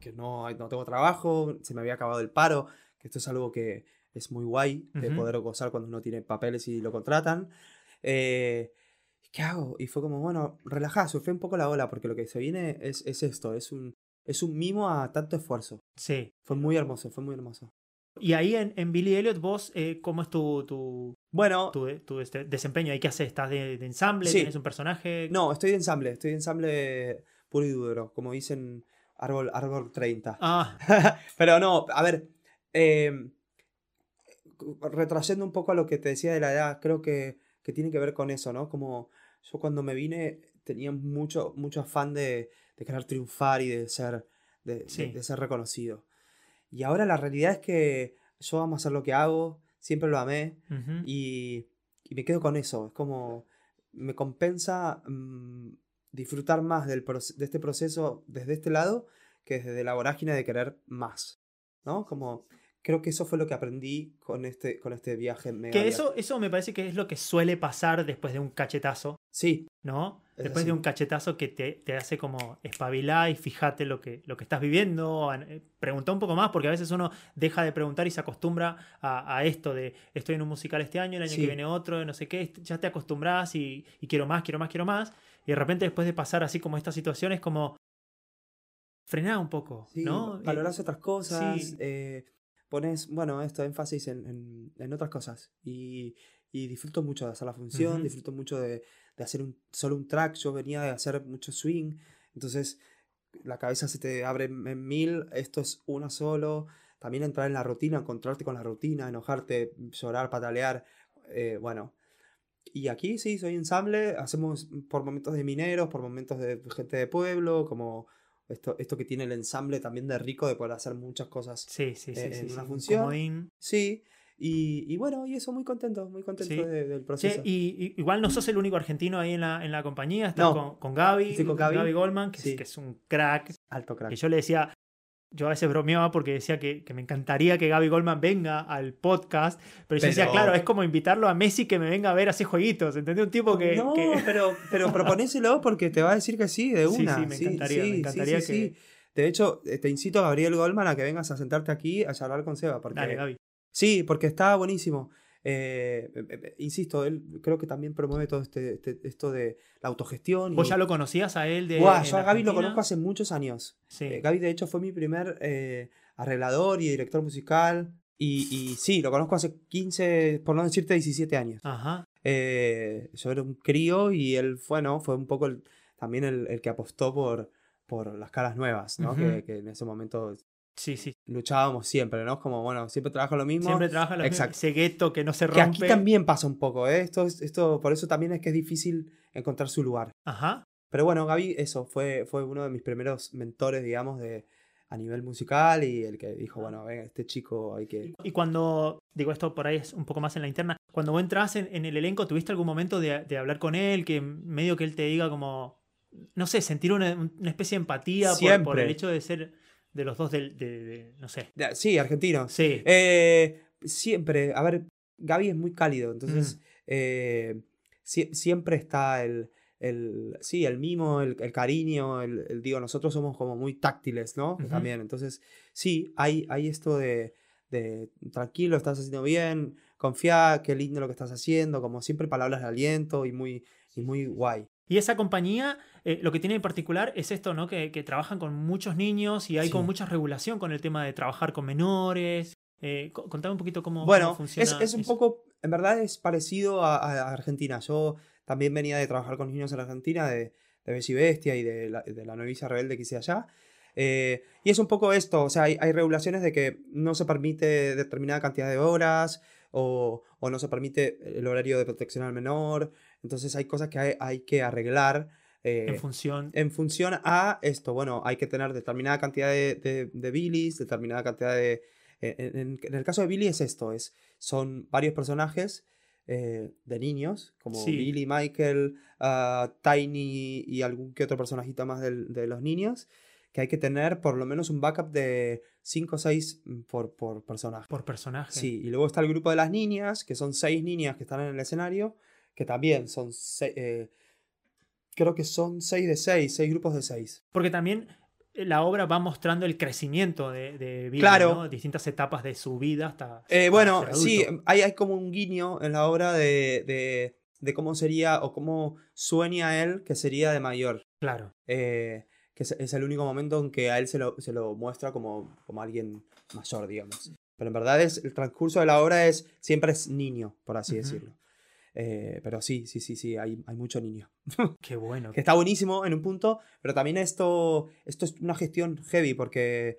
S2: Que no, no tengo trabajo, se me había acabado el paro, que esto es algo que es muy guay de
S1: Ujú.
S2: poder gozar cuando uno tiene papeles y lo contratan. Eh, ¿Qué hago? Y fue como, bueno, relajá, surfé un poco la ola, porque lo que se viene es, es esto, es un, es un mimo a tanto esfuerzo.
S1: Sí.
S2: Fue muy hermoso, fue muy hermoso.
S1: Y ahí en, en Billy Elliot, vos, eh, ¿cómo es tu, tu,
S2: Bueno,
S1: tu, tu, este, desempeño? ¿Ahí qué haces? ¿Estás de, de ensamble?
S2: Sí.
S1: ¿Tienes un personaje?
S2: no, estoy de ensamble, estoy de ensamble puro y duro, como dicen árbol, árbol 30.
S1: Ah,
S2: Pero no, a ver, eh, retrayendo un poco a lo que te decía de la edad, creo que, que tiene que ver con eso, ¿no? Como yo cuando me vine tenía mucho, mucho afán de, de querer triunfar y de ser, de, de-
S1: Sí.
S2: de ser reconocido. Y ahora la realidad es que yo amo hacer lo que hago, siempre lo amé y, y me quedo con eso. Es como me compensa mm, disfrutar más del de este proceso desde este lado que desde la vorágine de querer más. ¿No? Como creo que eso fue lo que aprendí con este, con este viaje. mega
S1: Que
S2: viaje.
S1: eso, eso me parece que es lo que suele pasar después de un cachetazo,
S2: Sí,
S1: ¿no?
S2: Es
S1: Después de un cachetazo que te, te hace como espabilar y fíjate lo que, lo que estás viviendo. eh, Pregunta un poco más, porque a veces uno deja de preguntar y se acostumbra a, a esto de estoy en un musical este año, el año
S2: Sí.
S1: que viene otro, no sé qué, ya te acostumbras y, y quiero más, quiero más, quiero más. Y de repente después de pasar así como esta situación es como frená un poco,
S2: sí,
S1: ¿no?
S2: valorás
S1: Eh,
S2: otras cosas.
S1: sí.
S2: eh, pones, bueno, esto, énfasis en, en- en otras cosas. Y, y disfruto mucho de hacer la función, disfruto mucho de, de hacer un, solo un track. Yo venía de hacer mucho swing, entonces la cabeza se te abre en, mil. Esto es uno solo. También entrar en la rutina, encontrarte con la rutina, enojarte, llorar, patalear. eh, bueno. Y aquí sí, soy ensamble. Hacemos por momentos de mineros, por momentos de gente de pueblo, como esto, esto que tiene el ensamble también de rico de poder hacer muchas cosas
S1: Sí, sí, sí.
S2: eh,
S1: sí,
S2: en
S1: sí,
S2: una
S1: un
S2: función.
S1: comodín.
S2: Sí, y, y bueno, y eso muy contento, muy contento
S1: Sí.
S2: de- del
S1: Che,
S2: proceso.
S1: y, y- igual no sos el único argentino ahí en la, en la compañía, estás
S2: No.
S1: con, con Gaby,
S2: con Gaby.
S1: Goldman, que,
S2: Sí.
S1: es, que es un crack.
S2: Alto crack.
S1: Que yo le decía, yo a veces bromeaba porque decía que, que me encantaría que Gaby Goldman venga al podcast, pero yo decía, claro, es como invitarlo a Messi que me venga a ver hacer jueguitos, ¿entendés? Un tipo que...
S2: no,
S1: que-
S2: pero, pero proponéselo porque te va a decir que sí, de
S1: Sí,
S2: una.
S1: sí, me encantaría, me encantaría
S2: sí, sí,
S1: que-
S2: sí. De hecho, eh, te incito a Gabriel Goldman a que vengas a sentarte aquí a charlar con Seba. Porque,
S1: Dale, Gaby.
S2: Sí, porque está buenísimo. Eh, eh, eh, insisto, él creo que también promueve todo este, este- esto de la autogestión.
S1: ¿Vos
S2: y-
S1: ya lo conocías a él de... En
S2: yo a Gaby lo conozco hace muchos años.
S1: Sí.
S2: Eh, Gaby, de hecho, fue mi primer eh, arreglador y director musical. Y, y sí, lo conozco hace 15, por no decirte 17 años.
S1: Ajá.
S2: Yo era un crío y él fue, ¿no? Fue un poco el- también el, el que apostó por, por las caras nuevas, ¿no? Que en ese momento
S1: Sí, sí.
S2: luchábamos siempre, ¿no? Como, bueno, siempre trabajo lo mismo.
S1: Siempre trabaja lo mismo,
S2: Exacto.
S1: ese gueto que no se
S2: que aquí
S1: rompe.
S2: también pasa un poco, ¿eh? Esto, es- esto, por eso también es que es difícil encontrar su lugar.
S1: Ajá.
S2: Pero bueno, Gaby, eso, fue, fue uno de mis primeros mentores, digamos, de, a nivel musical y el que dijo, bueno, venga, este chico hay que...
S1: Y cuando, digo esto por ahí es un poco más en la interna, cuando vos entras en, en el elenco, ¿tuviste algún momento de, de hablar con él, que medio que él te diga como, no sé, sentir una, una especie de empatía por- por, el hecho de ser, de los dos del, de, de- no sé.
S2: Sí, argentinos.
S1: Sí.
S2: Eh, siempre, a ver, Gaby es muy cálido, entonces
S1: Mm.
S2: eh, sie- siempre está el, el, sí, el mimo, el, el cariño, el, el- digo, nosotros somos como muy táctiles, ¿no? También, entonces, sí, hay, hay esto de, de tranquilo, estás haciendo bien, confía, qué lindo lo que estás haciendo, como siempre palabras de aliento y muy, y muy guay.
S1: Y esa compañía, eh, lo que tiene en particular es esto, ¿no? Que, que trabajan con muchos niños y hay
S2: Sí.
S1: como mucha regulación con el tema de trabajar con menores. Eh, co- contame un poquito cómo, cómo
S2: Bueno, es,
S1: funciona.
S2: es un
S1: eso.
S2: poco, en verdad es parecido a, a Argentina. Yo también venía de trabajar con niños en Argentina, de, de Bessie Bestia y de la, de la novicia rebelde que hice allá. Eh, y es un poco esto, o sea, hay, hay regulaciones de que no se permite determinada cantidad de horas o, o no se permite el horario de protección al menor. Entonces hay cosas que hay, hay que arreglar. eh,
S1: En función.
S2: en función a esto, bueno, hay que tener determinada cantidad de, de, de bilis, determinada cantidad de... En, en- en el caso de Billy es esto, es, son varios personajes eh, de niños, como
S1: Sí.
S2: Billy, Michael, ah, Tiny y algún que otro personajito más del- de los niños, que hay que tener por lo menos un backup de 5 o 6 por, por personaje.
S1: por personaje.
S2: Sí, y luego está el grupo de las niñas, que son seis niñas que están en el escenario, que también son se- eh, creo que son seis de seis, seis grupos de seis.
S1: Porque también eh, la obra va mostrando el crecimiento de, de
S2: Claro.
S1: ¿no? Distintas etapas de su vida hasta.
S2: Eh,
S1: hasta
S2: bueno, sí, hay, hay como un guiño en la obra de, de, de cómo sería o cómo sueña él que sería de mayor.
S1: Claro.
S2: Eh, que es, es el único momento en que a él se lo, se lo muestra como, como alguien mayor, digamos. Pero en verdad es, el transcurso de la obra es siempre es niño, por así decirlo. Eh, pero sí, sí, sí, sí, hay, hay mucho niño.
S1: Qué bueno.
S2: que está buenísimo en un punto, pero también esto, esto es una gestión heavy porque,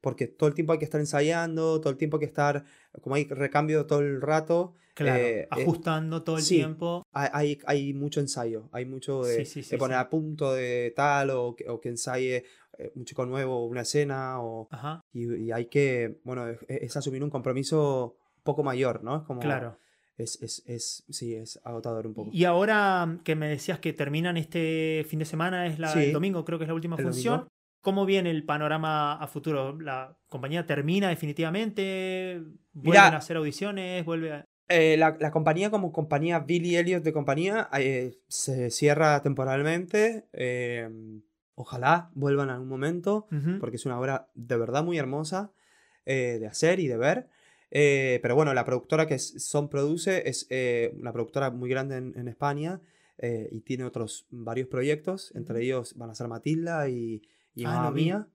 S2: porque todo el tiempo hay que estar ensayando, todo el tiempo hay que estar, como hay recambio todo el rato,
S1: Claro.
S2: eh, eh,
S1: ajustando todo el
S2: sí.
S1: tiempo.
S2: hay, hay, mucho ensayo, hay mucho de,
S1: Sí, sí,
S2: de poner a punto de tal o que, o que ensaye eh, un chico nuevo una escena o, y, y hay que, bueno, es, es asumir un compromiso poco mayor, ¿no? Es como,
S1: Claro.
S2: Es, es, es, sí, es agotador un poco.
S1: Y ahora que me decías que terminan este fin de semana, es la,
S2: Sí.
S1: el domingo, creo que es la última función.
S2: domingo.
S1: ¿Cómo viene el panorama a futuro? ¿La compañía termina definitivamente? ¿Vuelven
S2: Mirá.
S1: a hacer audiciones? ¿Vuelve a...
S2: Eh, la, la compañía como compañía Billy Elliot de compañía eh, se cierra temporalmente. eh, ojalá vuelvan en algún momento, porque es una obra de verdad muy hermosa eh, de hacer y de ver. Eh, pero bueno, la productora que es- Son produce es eh, una productora muy grande en, en España eh, y tiene otros varios proyectos. Entre ellos van a ser Matilda y, y
S1: Ah,
S2: Mamma. Mía.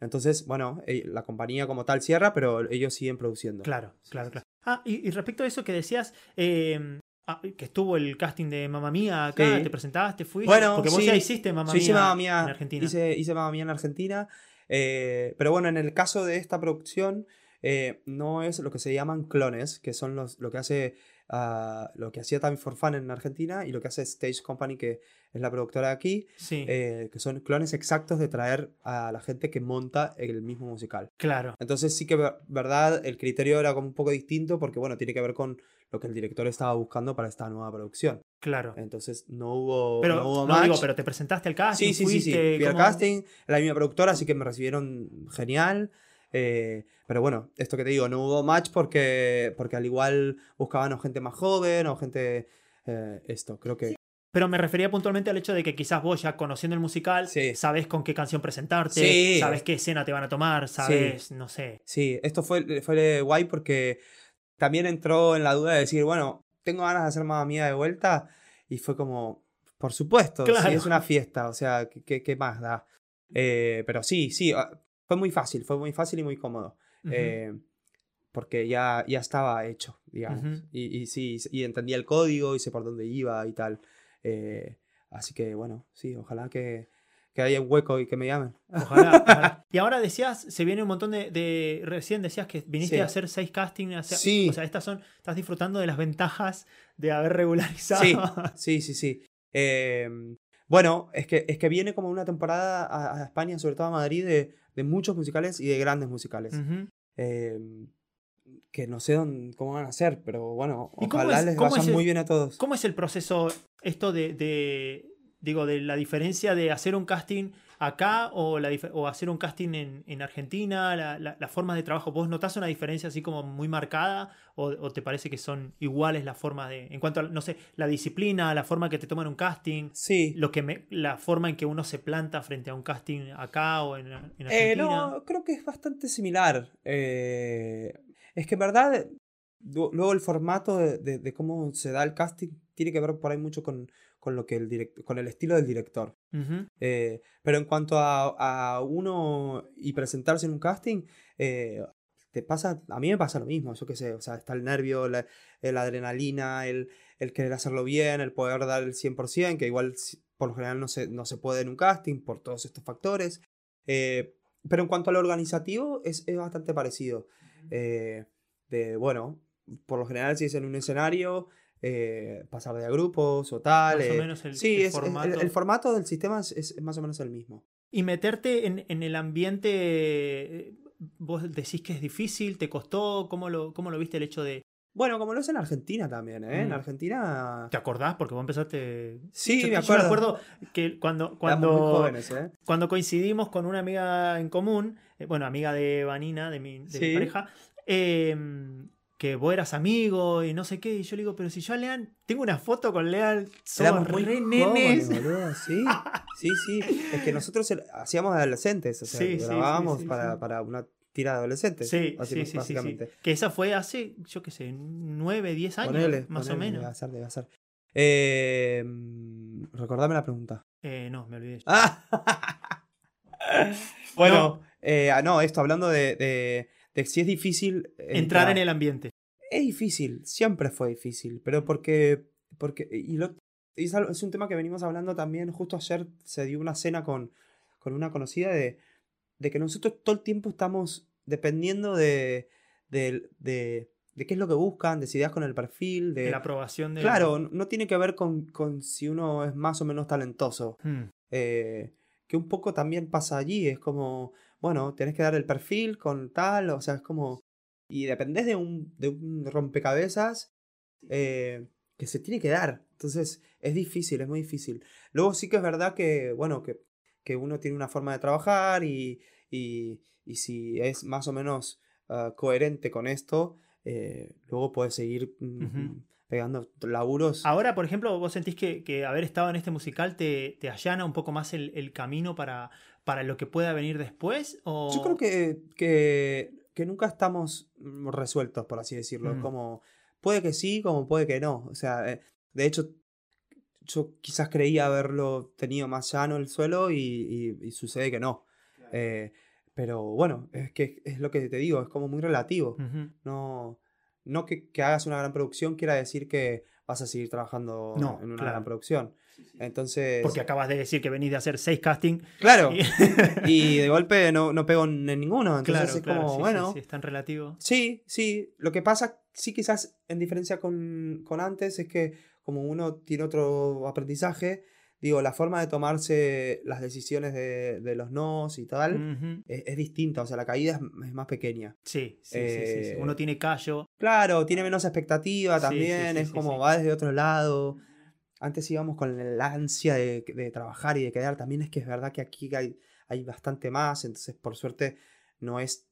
S2: Entonces, bueno, la compañía como tal cierra, pero ellos siguen produciendo.
S1: Claro, claro, claro. Ah, y, y respecto a eso que decías, eh, ah, que estuvo el casting de Mamma Mía acá,
S2: Sí.
S1: te presentaste, fuiste.
S2: Bueno,
S1: porque vos
S2: sí.
S1: ya hiciste Mamma Mía
S2: Mamma Mía,
S1: en Argentina.
S2: Hice, hice Mamma Mía en Argentina. eh, pero bueno, en el caso de esta producción, eh, no es lo que se llaman clones, que son los, lo que hace ah, lo que hacía Time for Fun en Argentina y lo que hace Stage Company, que es la productora de aquí,
S1: Sí,
S2: eh, que son clones exactos de traer a la gente que monta el mismo musical.
S1: claro.
S2: Entonces sí que, ver- verdad, el criterio era como un poco distinto porque, bueno, tiene que ver con lo que el director estaba buscando para esta nueva producción.
S1: Claro.
S2: Entonces no hubo,
S1: Pero,
S2: no hubo
S1: no digo, pero te presentaste al casting,
S2: Sí, sí, sí, sí. Fui casting, la misma productora, así que me recibieron genial. Eh, pero bueno, esto que te digo, no hubo match porque, porque al igual buscaban o gente más joven o gente... eh, esto, creo que...
S1: Pero me refería puntualmente al hecho de que quizás vos ya conociendo el musical,
S2: Sí.
S1: sabes con qué canción presentarte,
S2: Sí.
S1: sabes qué escena te van a tomar, sabes, no sé.
S2: Sí, esto fue, fue guay porque también entró en la duda de decir, bueno, tengo ganas de hacer Mamma Mía de vuelta. Y fue como, por supuesto,
S1: Claro.
S2: sí, es una fiesta, o sea, ¿qué, qué- qué más da? Eh, pero sí, sí, ah, fue muy fácil, fue muy fácil y muy cómodo. Eh, porque ya, ya estaba hecho, digamos. Y, y sí, y entendía el código y sé por dónde iba y tal. Eh, así que bueno, sí, ojalá que, que haya un hueco y que me llamen.
S1: Ojalá, ojalá. Y ahora decías, se viene un montón de. de- recién decías que viniste
S2: Sí.
S1: a hacer seis castings.
S2: Sí.
S1: O sea, estas son. Estás disfrutando de las ventajas de haber regularizado.
S2: Sí, sí, sí, sí. Eh, bueno, es que, es que viene como una temporada a, a España, sobre todo a Madrid, de, de muchos musicales y de grandes musicales. Eh, que no sé dónde, cómo van a ser, pero bueno,
S1: ¿Y cómo
S2: ojalá
S1: es-
S2: les
S1: cómo
S2: vaya
S1: es el-
S2: muy bien a todos.
S1: ¿Cómo es el proceso, esto de, de, digo, de la diferencia de hacer un casting acá o, la, o hacer un casting en, en Argentina, la, la, las formas de trabajo. ¿Vos notás una diferencia así como muy marcada o, o, te parece que son iguales las formas de, en cuanto a, no sé, la disciplina, la forma que te toman un casting?
S2: Sí.
S1: Lo que me, la forma en que uno se planta frente a un casting acá o en, en Argentina.
S2: Eh, no, creo que es bastante similar. Eh, es que en verdad, luego el formato de, de, de cómo se da el casting tiene que ver por ahí mucho con, con, lo que el direct, con el estilo del director.
S1: Uh -huh.
S2: eh, pero en cuanto a, a, uno y presentarse en un casting, eh, te pasa, a mí me pasa lo mismo, yo qué sé, o sea, está el nervio, la, la adrenalina, el, el, querer hacerlo bien, el poder dar el 100%, que igual por lo general no se, no se puede en un casting por todos estos factores. Eh, pero en cuanto a lo organizativo, es, es bastante parecido. Eh, de, bueno, por lo general si es en un escenario, eh, pasar de a grupos o tal.
S1: Más
S2: eh,
S1: o menos el,
S2: sí,
S1: el
S2: es,
S1: formato.
S2: El, el, formato del sistema es, es, más o menos el mismo.
S1: Y meterte en, en, el ambiente, vos decís que es difícil, te costó, ¿cómo lo, cómo lo viste el hecho de...
S2: Bueno, como lo es en Argentina también, ¿eh? Mm. En Argentina...
S1: ¿Te acordás? Porque vos empezaste...
S2: Sí,
S1: yo,
S2: me acuerdo.
S1: Yo me acuerdo que cuando, cuando,
S2: jóvenes, ¿eh?
S1: cuando coincidimos con una amiga en común, eh, bueno, amiga de Vanina, de mi, de
S2: sí.
S1: mi pareja, eh, que vos eras amigo y no sé qué. Y yo le digo, pero si yo a Lean tengo una foto con Lean, somos
S2: muy
S1: re
S2: nenes. Jóvenes, sí, sí, sí. Es que nosotros hacíamos adolescentes, o sea,
S1: sí,
S2: grabábamos
S1: sí, sí,
S2: para, para una tira de adolescentes.
S1: Sí, sí, sí,
S2: básicamente.
S1: Sí, Que esa fue hace, yo qué sé, 9, 10 años,
S2: ponele,
S1: más
S2: ponele,
S1: o menos.
S2: Debe ser, debe ser. Eh, recordame la pregunta.
S1: Eh, no, me olvidé.
S2: Ah. bueno, no. Eh, no, esto hablando de, de, de si es difícil
S1: entrar, entrar en el ambiente.
S2: Es difícil, siempre fue difícil, pero porque, porque y lo, es, un tema que venimos hablando también, justo ayer se dio una cena con, con una conocida de, de que nosotros todo el tiempo estamos dependiendo de, de, de, de qué es lo que buscan, de si das con el perfil, de,
S1: de la aprobación de...
S2: Claro, no tiene que ver con, con si uno es más o menos talentoso.
S1: Hmm.
S2: Eh, que un poco también pasa allí, es como, bueno, tenés que dar el perfil con tal, o sea, es como... Y dependés de un, de un rompecabezas eh, que se tiene que dar. Entonces es difícil, es muy difícil. Luego sí que es verdad que, bueno, que, que uno tiene una forma de trabajar y, y, y si es más o menos uh, coherente con esto, eh, luego puedes seguir uh -huh. Pegando laburos.
S1: Ahora, por ejemplo, vos sentís que, que haber estado en este musical te, te allana un poco más el, el camino para, para lo que pueda venir después? ¿o?
S2: Yo creo que, que, que, nunca estamos resueltos, por así decirlo.
S1: Mm.
S2: Como puede que sí, como puede que no. O sea, eh, de hecho, yo quizás creía haberlo tenido más llano el suelo y, y, y sucede que no. Claro. Eh, pero bueno, es que es lo que te digo, es como muy relativo.
S1: Uh -huh.
S2: No, no que, que, hagas una gran producción quiera decir que vas a seguir trabajando
S1: no,
S2: en una
S1: claro.
S2: gran producción. Entonces.
S1: Porque acabas de decir que venís de hacer seis castings.
S2: Claro. Y, y de golpe no, no pego en ninguno. Entonces
S1: claro,
S2: es
S1: claro,
S2: como,
S1: sí,
S2: bueno.
S1: Sí, sí, es tan relativo.
S2: Sí, sí. Lo que pasa, sí, quizás en diferencia con, con antes, es que como uno tiene otro aprendizaje, digo, la forma de tomarse las decisiones de, de los nos y tal
S1: uh -huh.
S2: es, es, distinta, o sea, la caída es, es más pequeña.
S1: Sí, sí, eh, sí, sí, Uno tiene callo.
S2: Claro, tiene menos expectativa también, es como va desde otro lado. Antes íbamos con la ansia de, de, trabajar y de quedar, también es que es verdad que aquí hay, hay bastante más, entonces por suerte no es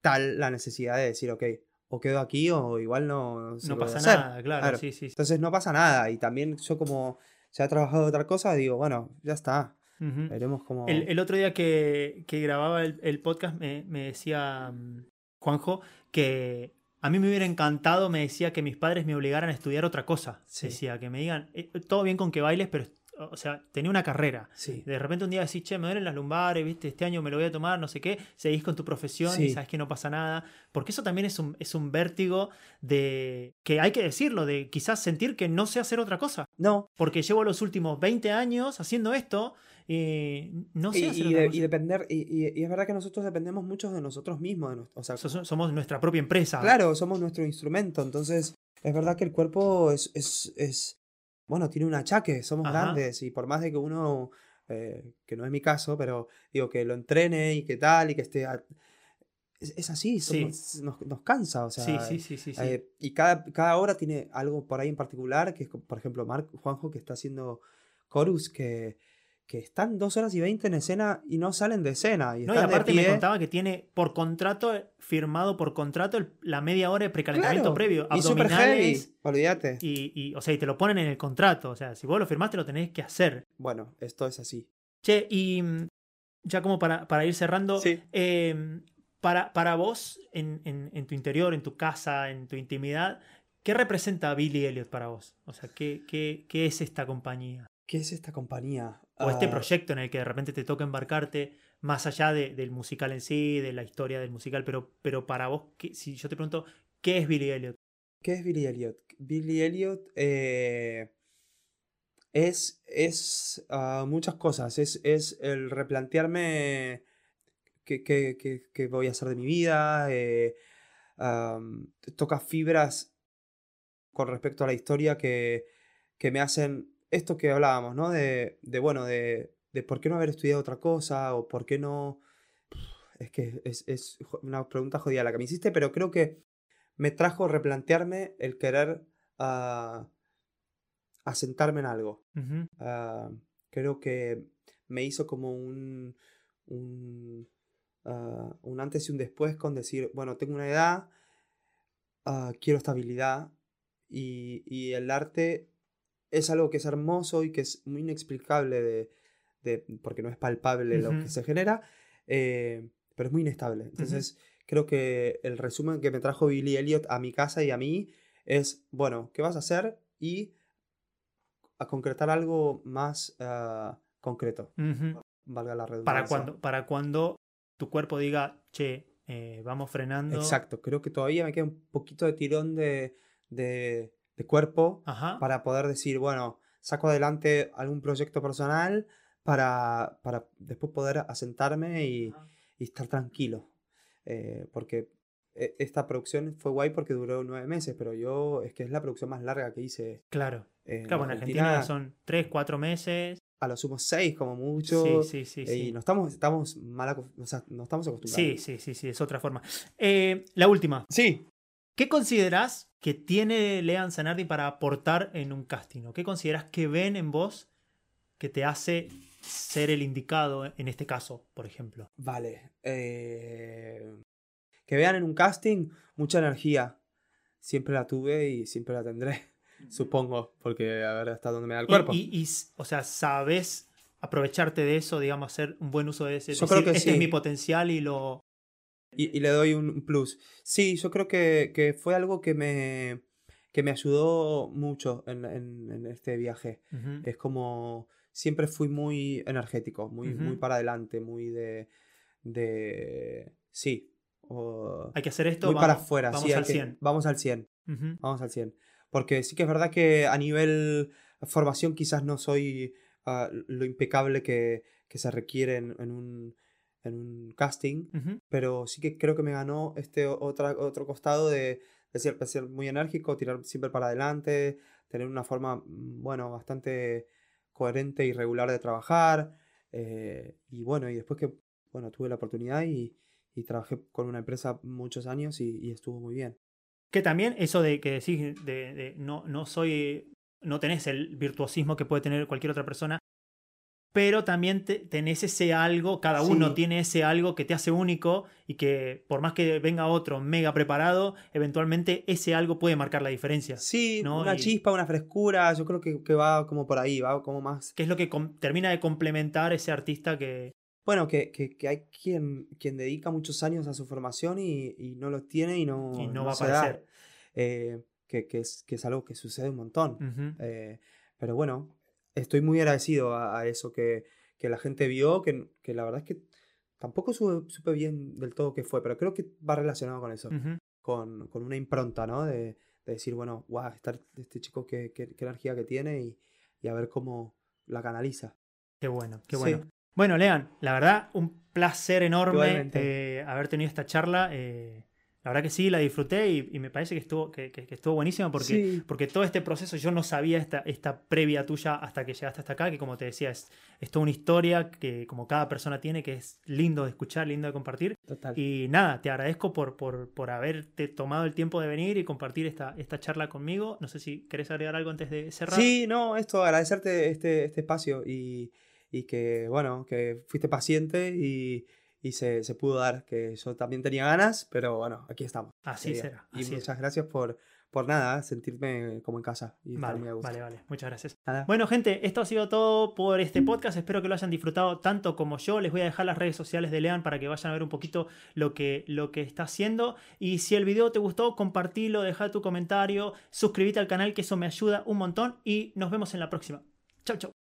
S2: tal la necesidad de decir, ok, o quedo aquí o igual no...
S1: No pasa nada, claro, claro. Sí, sí,
S2: Entonces no pasa nada y también yo como ya he trabajado otra cosa, digo, bueno, ya está.
S1: Uh -huh.
S2: Veremos cómo.
S1: El, el, otro día que, que grababa el, el podcast me, me, decía um, Juanjo que a mí me hubiera encantado, me decía que mis padres me obligaran a estudiar otra cosa.
S2: Sí.
S1: Decía que me digan, eh, todo bien con que bailes, pero, o sea, tenía una carrera.
S2: Sí.
S1: De repente un día decís, che, me duelen las lumbares, viste, este año me lo voy a tomar, no sé qué, seguís con tu profesión
S2: sí.
S1: y sabes que no pasa nada. Porque eso también es un, es un vértigo de, que hay que decirlo, de quizás sentir que no sé hacer otra cosa.
S2: No.
S1: Porque llevo los últimos 20 años haciendo esto y no sé
S2: y,
S1: hacer
S2: y,
S1: otra
S2: de,
S1: cosa.
S2: y depender y, y, es verdad que nosotros dependemos mucho de nosotros mismos de, o sea,
S1: somos nuestra propia empresa
S2: claro somos nuestro instrumento entonces es verdad que el cuerpo es, es, es bueno tiene un achaque somos
S1: Ajá.
S2: grandes y por más de que uno eh, que no es mi caso pero digo que lo entrene y que tal y que esté a, es, es, así somos,
S1: sí.
S2: nos, nos, cansa o sea
S1: sí, sí, sí,
S2: eh, y cada, cada hora tiene algo por ahí en particular que es por ejemplo Mark Juanjo que está haciendo chorus que, que están dos horas y veinte en escena y no salen de escena. Y,
S1: No, y aparte me contaba que tiene por contrato, firmado por contrato, el- la media hora de precalentamiento
S2: Claro,
S1: previo.
S2: Y super heavy,
S1: Abdominales.
S2: olvídate.
S1: Y, y, o sea, y te lo ponen en el contrato. O sea, si vos lo firmaste, lo tenés que hacer.
S2: Bueno, esto es así.
S1: Che, y mm, ya como para, para ir cerrando,
S2: Sí.
S1: eh, para, para vos, en, en- en tu interior, en tu casa, en tu intimidad, ¿qué representa Billy Elliot para vos? O sea, ¿qué, qué, qué es esta compañía?
S2: ¿Qué es esta compañía?
S1: O este
S2: Ah,
S1: proyecto en el que de repente te toca embarcarte, más allá de- del musical en sí, de la historia del musical, pero, pero para vos, ¿qué- si yo te pregunto, ¿qué es Billy Elliot?
S2: ¿Qué es Billy Elliot? Billy Elliot eh, es, es ah, muchas cosas. Es, es el replantearme qué, qué- qué- qué voy a hacer de mi vida. eh, toca fibras con respecto a la historia que, que me hacen esto que hablábamos, ¿no? De, de, bueno, de, de por qué no haber estudiado otra cosa o por qué no... Es que es, es una pregunta jodida la que me hiciste, pero creo que me trajo replantearme el querer ah, asentarme en algo. Ah, creo que me hizo como un, un, ah, un antes y un después con decir, bueno, tengo una edad, quiero estabilidad y, y el arte es algo que es hermoso y que es muy inexplicable de, de- porque no es palpable lo que se genera, eh, pero es muy inestable. Entonces, creo que el resumen que me trajo Billy Elliot a mi casa y a mí es, bueno, ¿qué vas a hacer? Y a concretar algo más ah, concreto, valga la redundancia.
S1: Para cuando, para cuando tu cuerpo diga, che, eh, vamos frenando.
S2: Exacto, creo que todavía me queda un poquito de tirón de, de, de cuerpo
S1: Ajá.
S2: para poder decir, bueno, saco adelante algún proyecto personal para, para después poder asentarme y, y estar tranquilo. Eh, porque eh, esta producción fue guay porque duró nueve meses, pero yo es que es la producción más larga que hice.
S1: Claro. Claro, en Argentina son tres, cuatro meses.
S2: a lo sumo seis como mucho.
S1: Sí, sí, sí.
S2: eh,
S1: sí.
S2: Y no estamos, estamos mal o sea, no estamos acostumbrados.
S1: Sí, sí, sí, sí, es otra forma. Eh, la última.
S2: Sí.
S1: ¿Qué considerás que tiene Lean Zanardi para aportar en un casting? ¿O qué considerás que ven en vos que te hace ser el indicado en este caso, por ejemplo?
S2: Vale. eh, que vean en un casting mucha energía. Siempre la tuve y siempre la tendré, supongo, porque a ver hasta dónde me da el cuerpo.
S1: Y, y, o sea, ¿sabes aprovecharte de eso, digamos, hacer un buen uso de ese?
S2: Yo creo que
S1: este es mi potencial y lo...
S2: Y, y le doy un plus. Sí, yo creo que, que fue algo que me, que me ayudó mucho en, en- en este viaje.
S1: Ujú.
S2: Es como siempre fui muy energético, muy, muy
S1: Ujú.
S2: para adelante, muy de... de sí. o-
S1: Hay que hacer esto,
S2: muy
S1: vamos,
S2: para afuera.
S1: vamos
S2: sí,
S1: al
S2: que-
S1: 100.
S2: vamos al 100.
S1: Ujú.
S2: Vamos al 100. Porque sí que es verdad que a nivel formación quizás no soy ah, lo impecable que, que se requiere en, en un, en un casting,
S1: Ujú.
S2: pero sí que creo que me ganó este otra, otro costado de, de ser, de ser muy enérgico, tirar siempre para adelante, tener una forma, mm, bueno, bastante coherente y regular de trabajar. eh, y bueno, y después que, bueno, tuve la oportunidad y, y trabajé con una empresa muchos años y, y estuvo muy bien.
S1: Que también eso de que decís, de, de no, no soy, no tenés el virtuosismo que puede tener cualquier otra persona, pero también te- tenés ese algo, cada uno
S2: Sí.
S1: tiene ese algo que te hace único y que por más que venga otro mega preparado, eventualmente ese algo puede marcar la diferencia.
S2: Sí,
S1: ¿no?
S2: una
S1: Y-
S2: chispa, una frescura, yo creo que, que va como por ahí, va como más...
S1: Que es lo que termina de complementar ese artista que...
S2: Bueno, que, que, que hay quien, quien dedica muchos años a su formación y, y no los tiene y no,
S1: Y no va a aparecer.
S2: Eh, es, que es algo que sucede un montón. Eh, pero bueno, estoy muy agradecido a, a eso que, que la gente vio, que, que la verdad es que tampoco supe, supe bien del todo qué fue, pero creo que va relacionado con eso, con, con una impronta, ¿no? De, de decir, bueno, wow, estar este chico, qué, qué- qué energía que tiene y, y a ver cómo la canaliza.
S1: Qué bueno, qué
S2: Sí.
S1: bueno. Bueno, Lean, la verdad, un placer enorme eh, haber tenido esta charla. eh, La verdad que sí, la disfruté y, me parece que estuvo, que, estuvo buenísima porque, porque todo este proceso yo no sabía esta, esta previa tuya hasta que llegaste hasta acá, que como te decía, es, es toda una historia que como cada persona tiene, que es lindo de escuchar, lindo de compartir.
S2: Total.
S1: Y nada, te agradezco por, por, por haberte tomado el tiempo de venir y compartir esta, esta charla conmigo. No sé si querés agregar algo antes de cerrar.
S2: Sí, no, esto, agradecerte este, este espacio y, y que, bueno, que fuiste paciente y y se, se, pudo dar, que yo también tenía ganas, pero bueno, aquí estamos.
S1: Así será.
S2: y muchas gracias por, por nada, sentirme como en casa. Y
S1: vale, vale, vale, muchas gracias. Bueno, gente, esto ha sido todo por este podcast. Espero que lo hayan disfrutado tanto como yo. Les voy a dejar las redes sociales de Lean para que vayan a ver un poquito lo que, lo que está haciendo. Y si el video te gustó, compartilo, deja tu comentario, suscríbete al canal, que eso me ayuda un montón. Y nos vemos en la próxima. Chau, chau.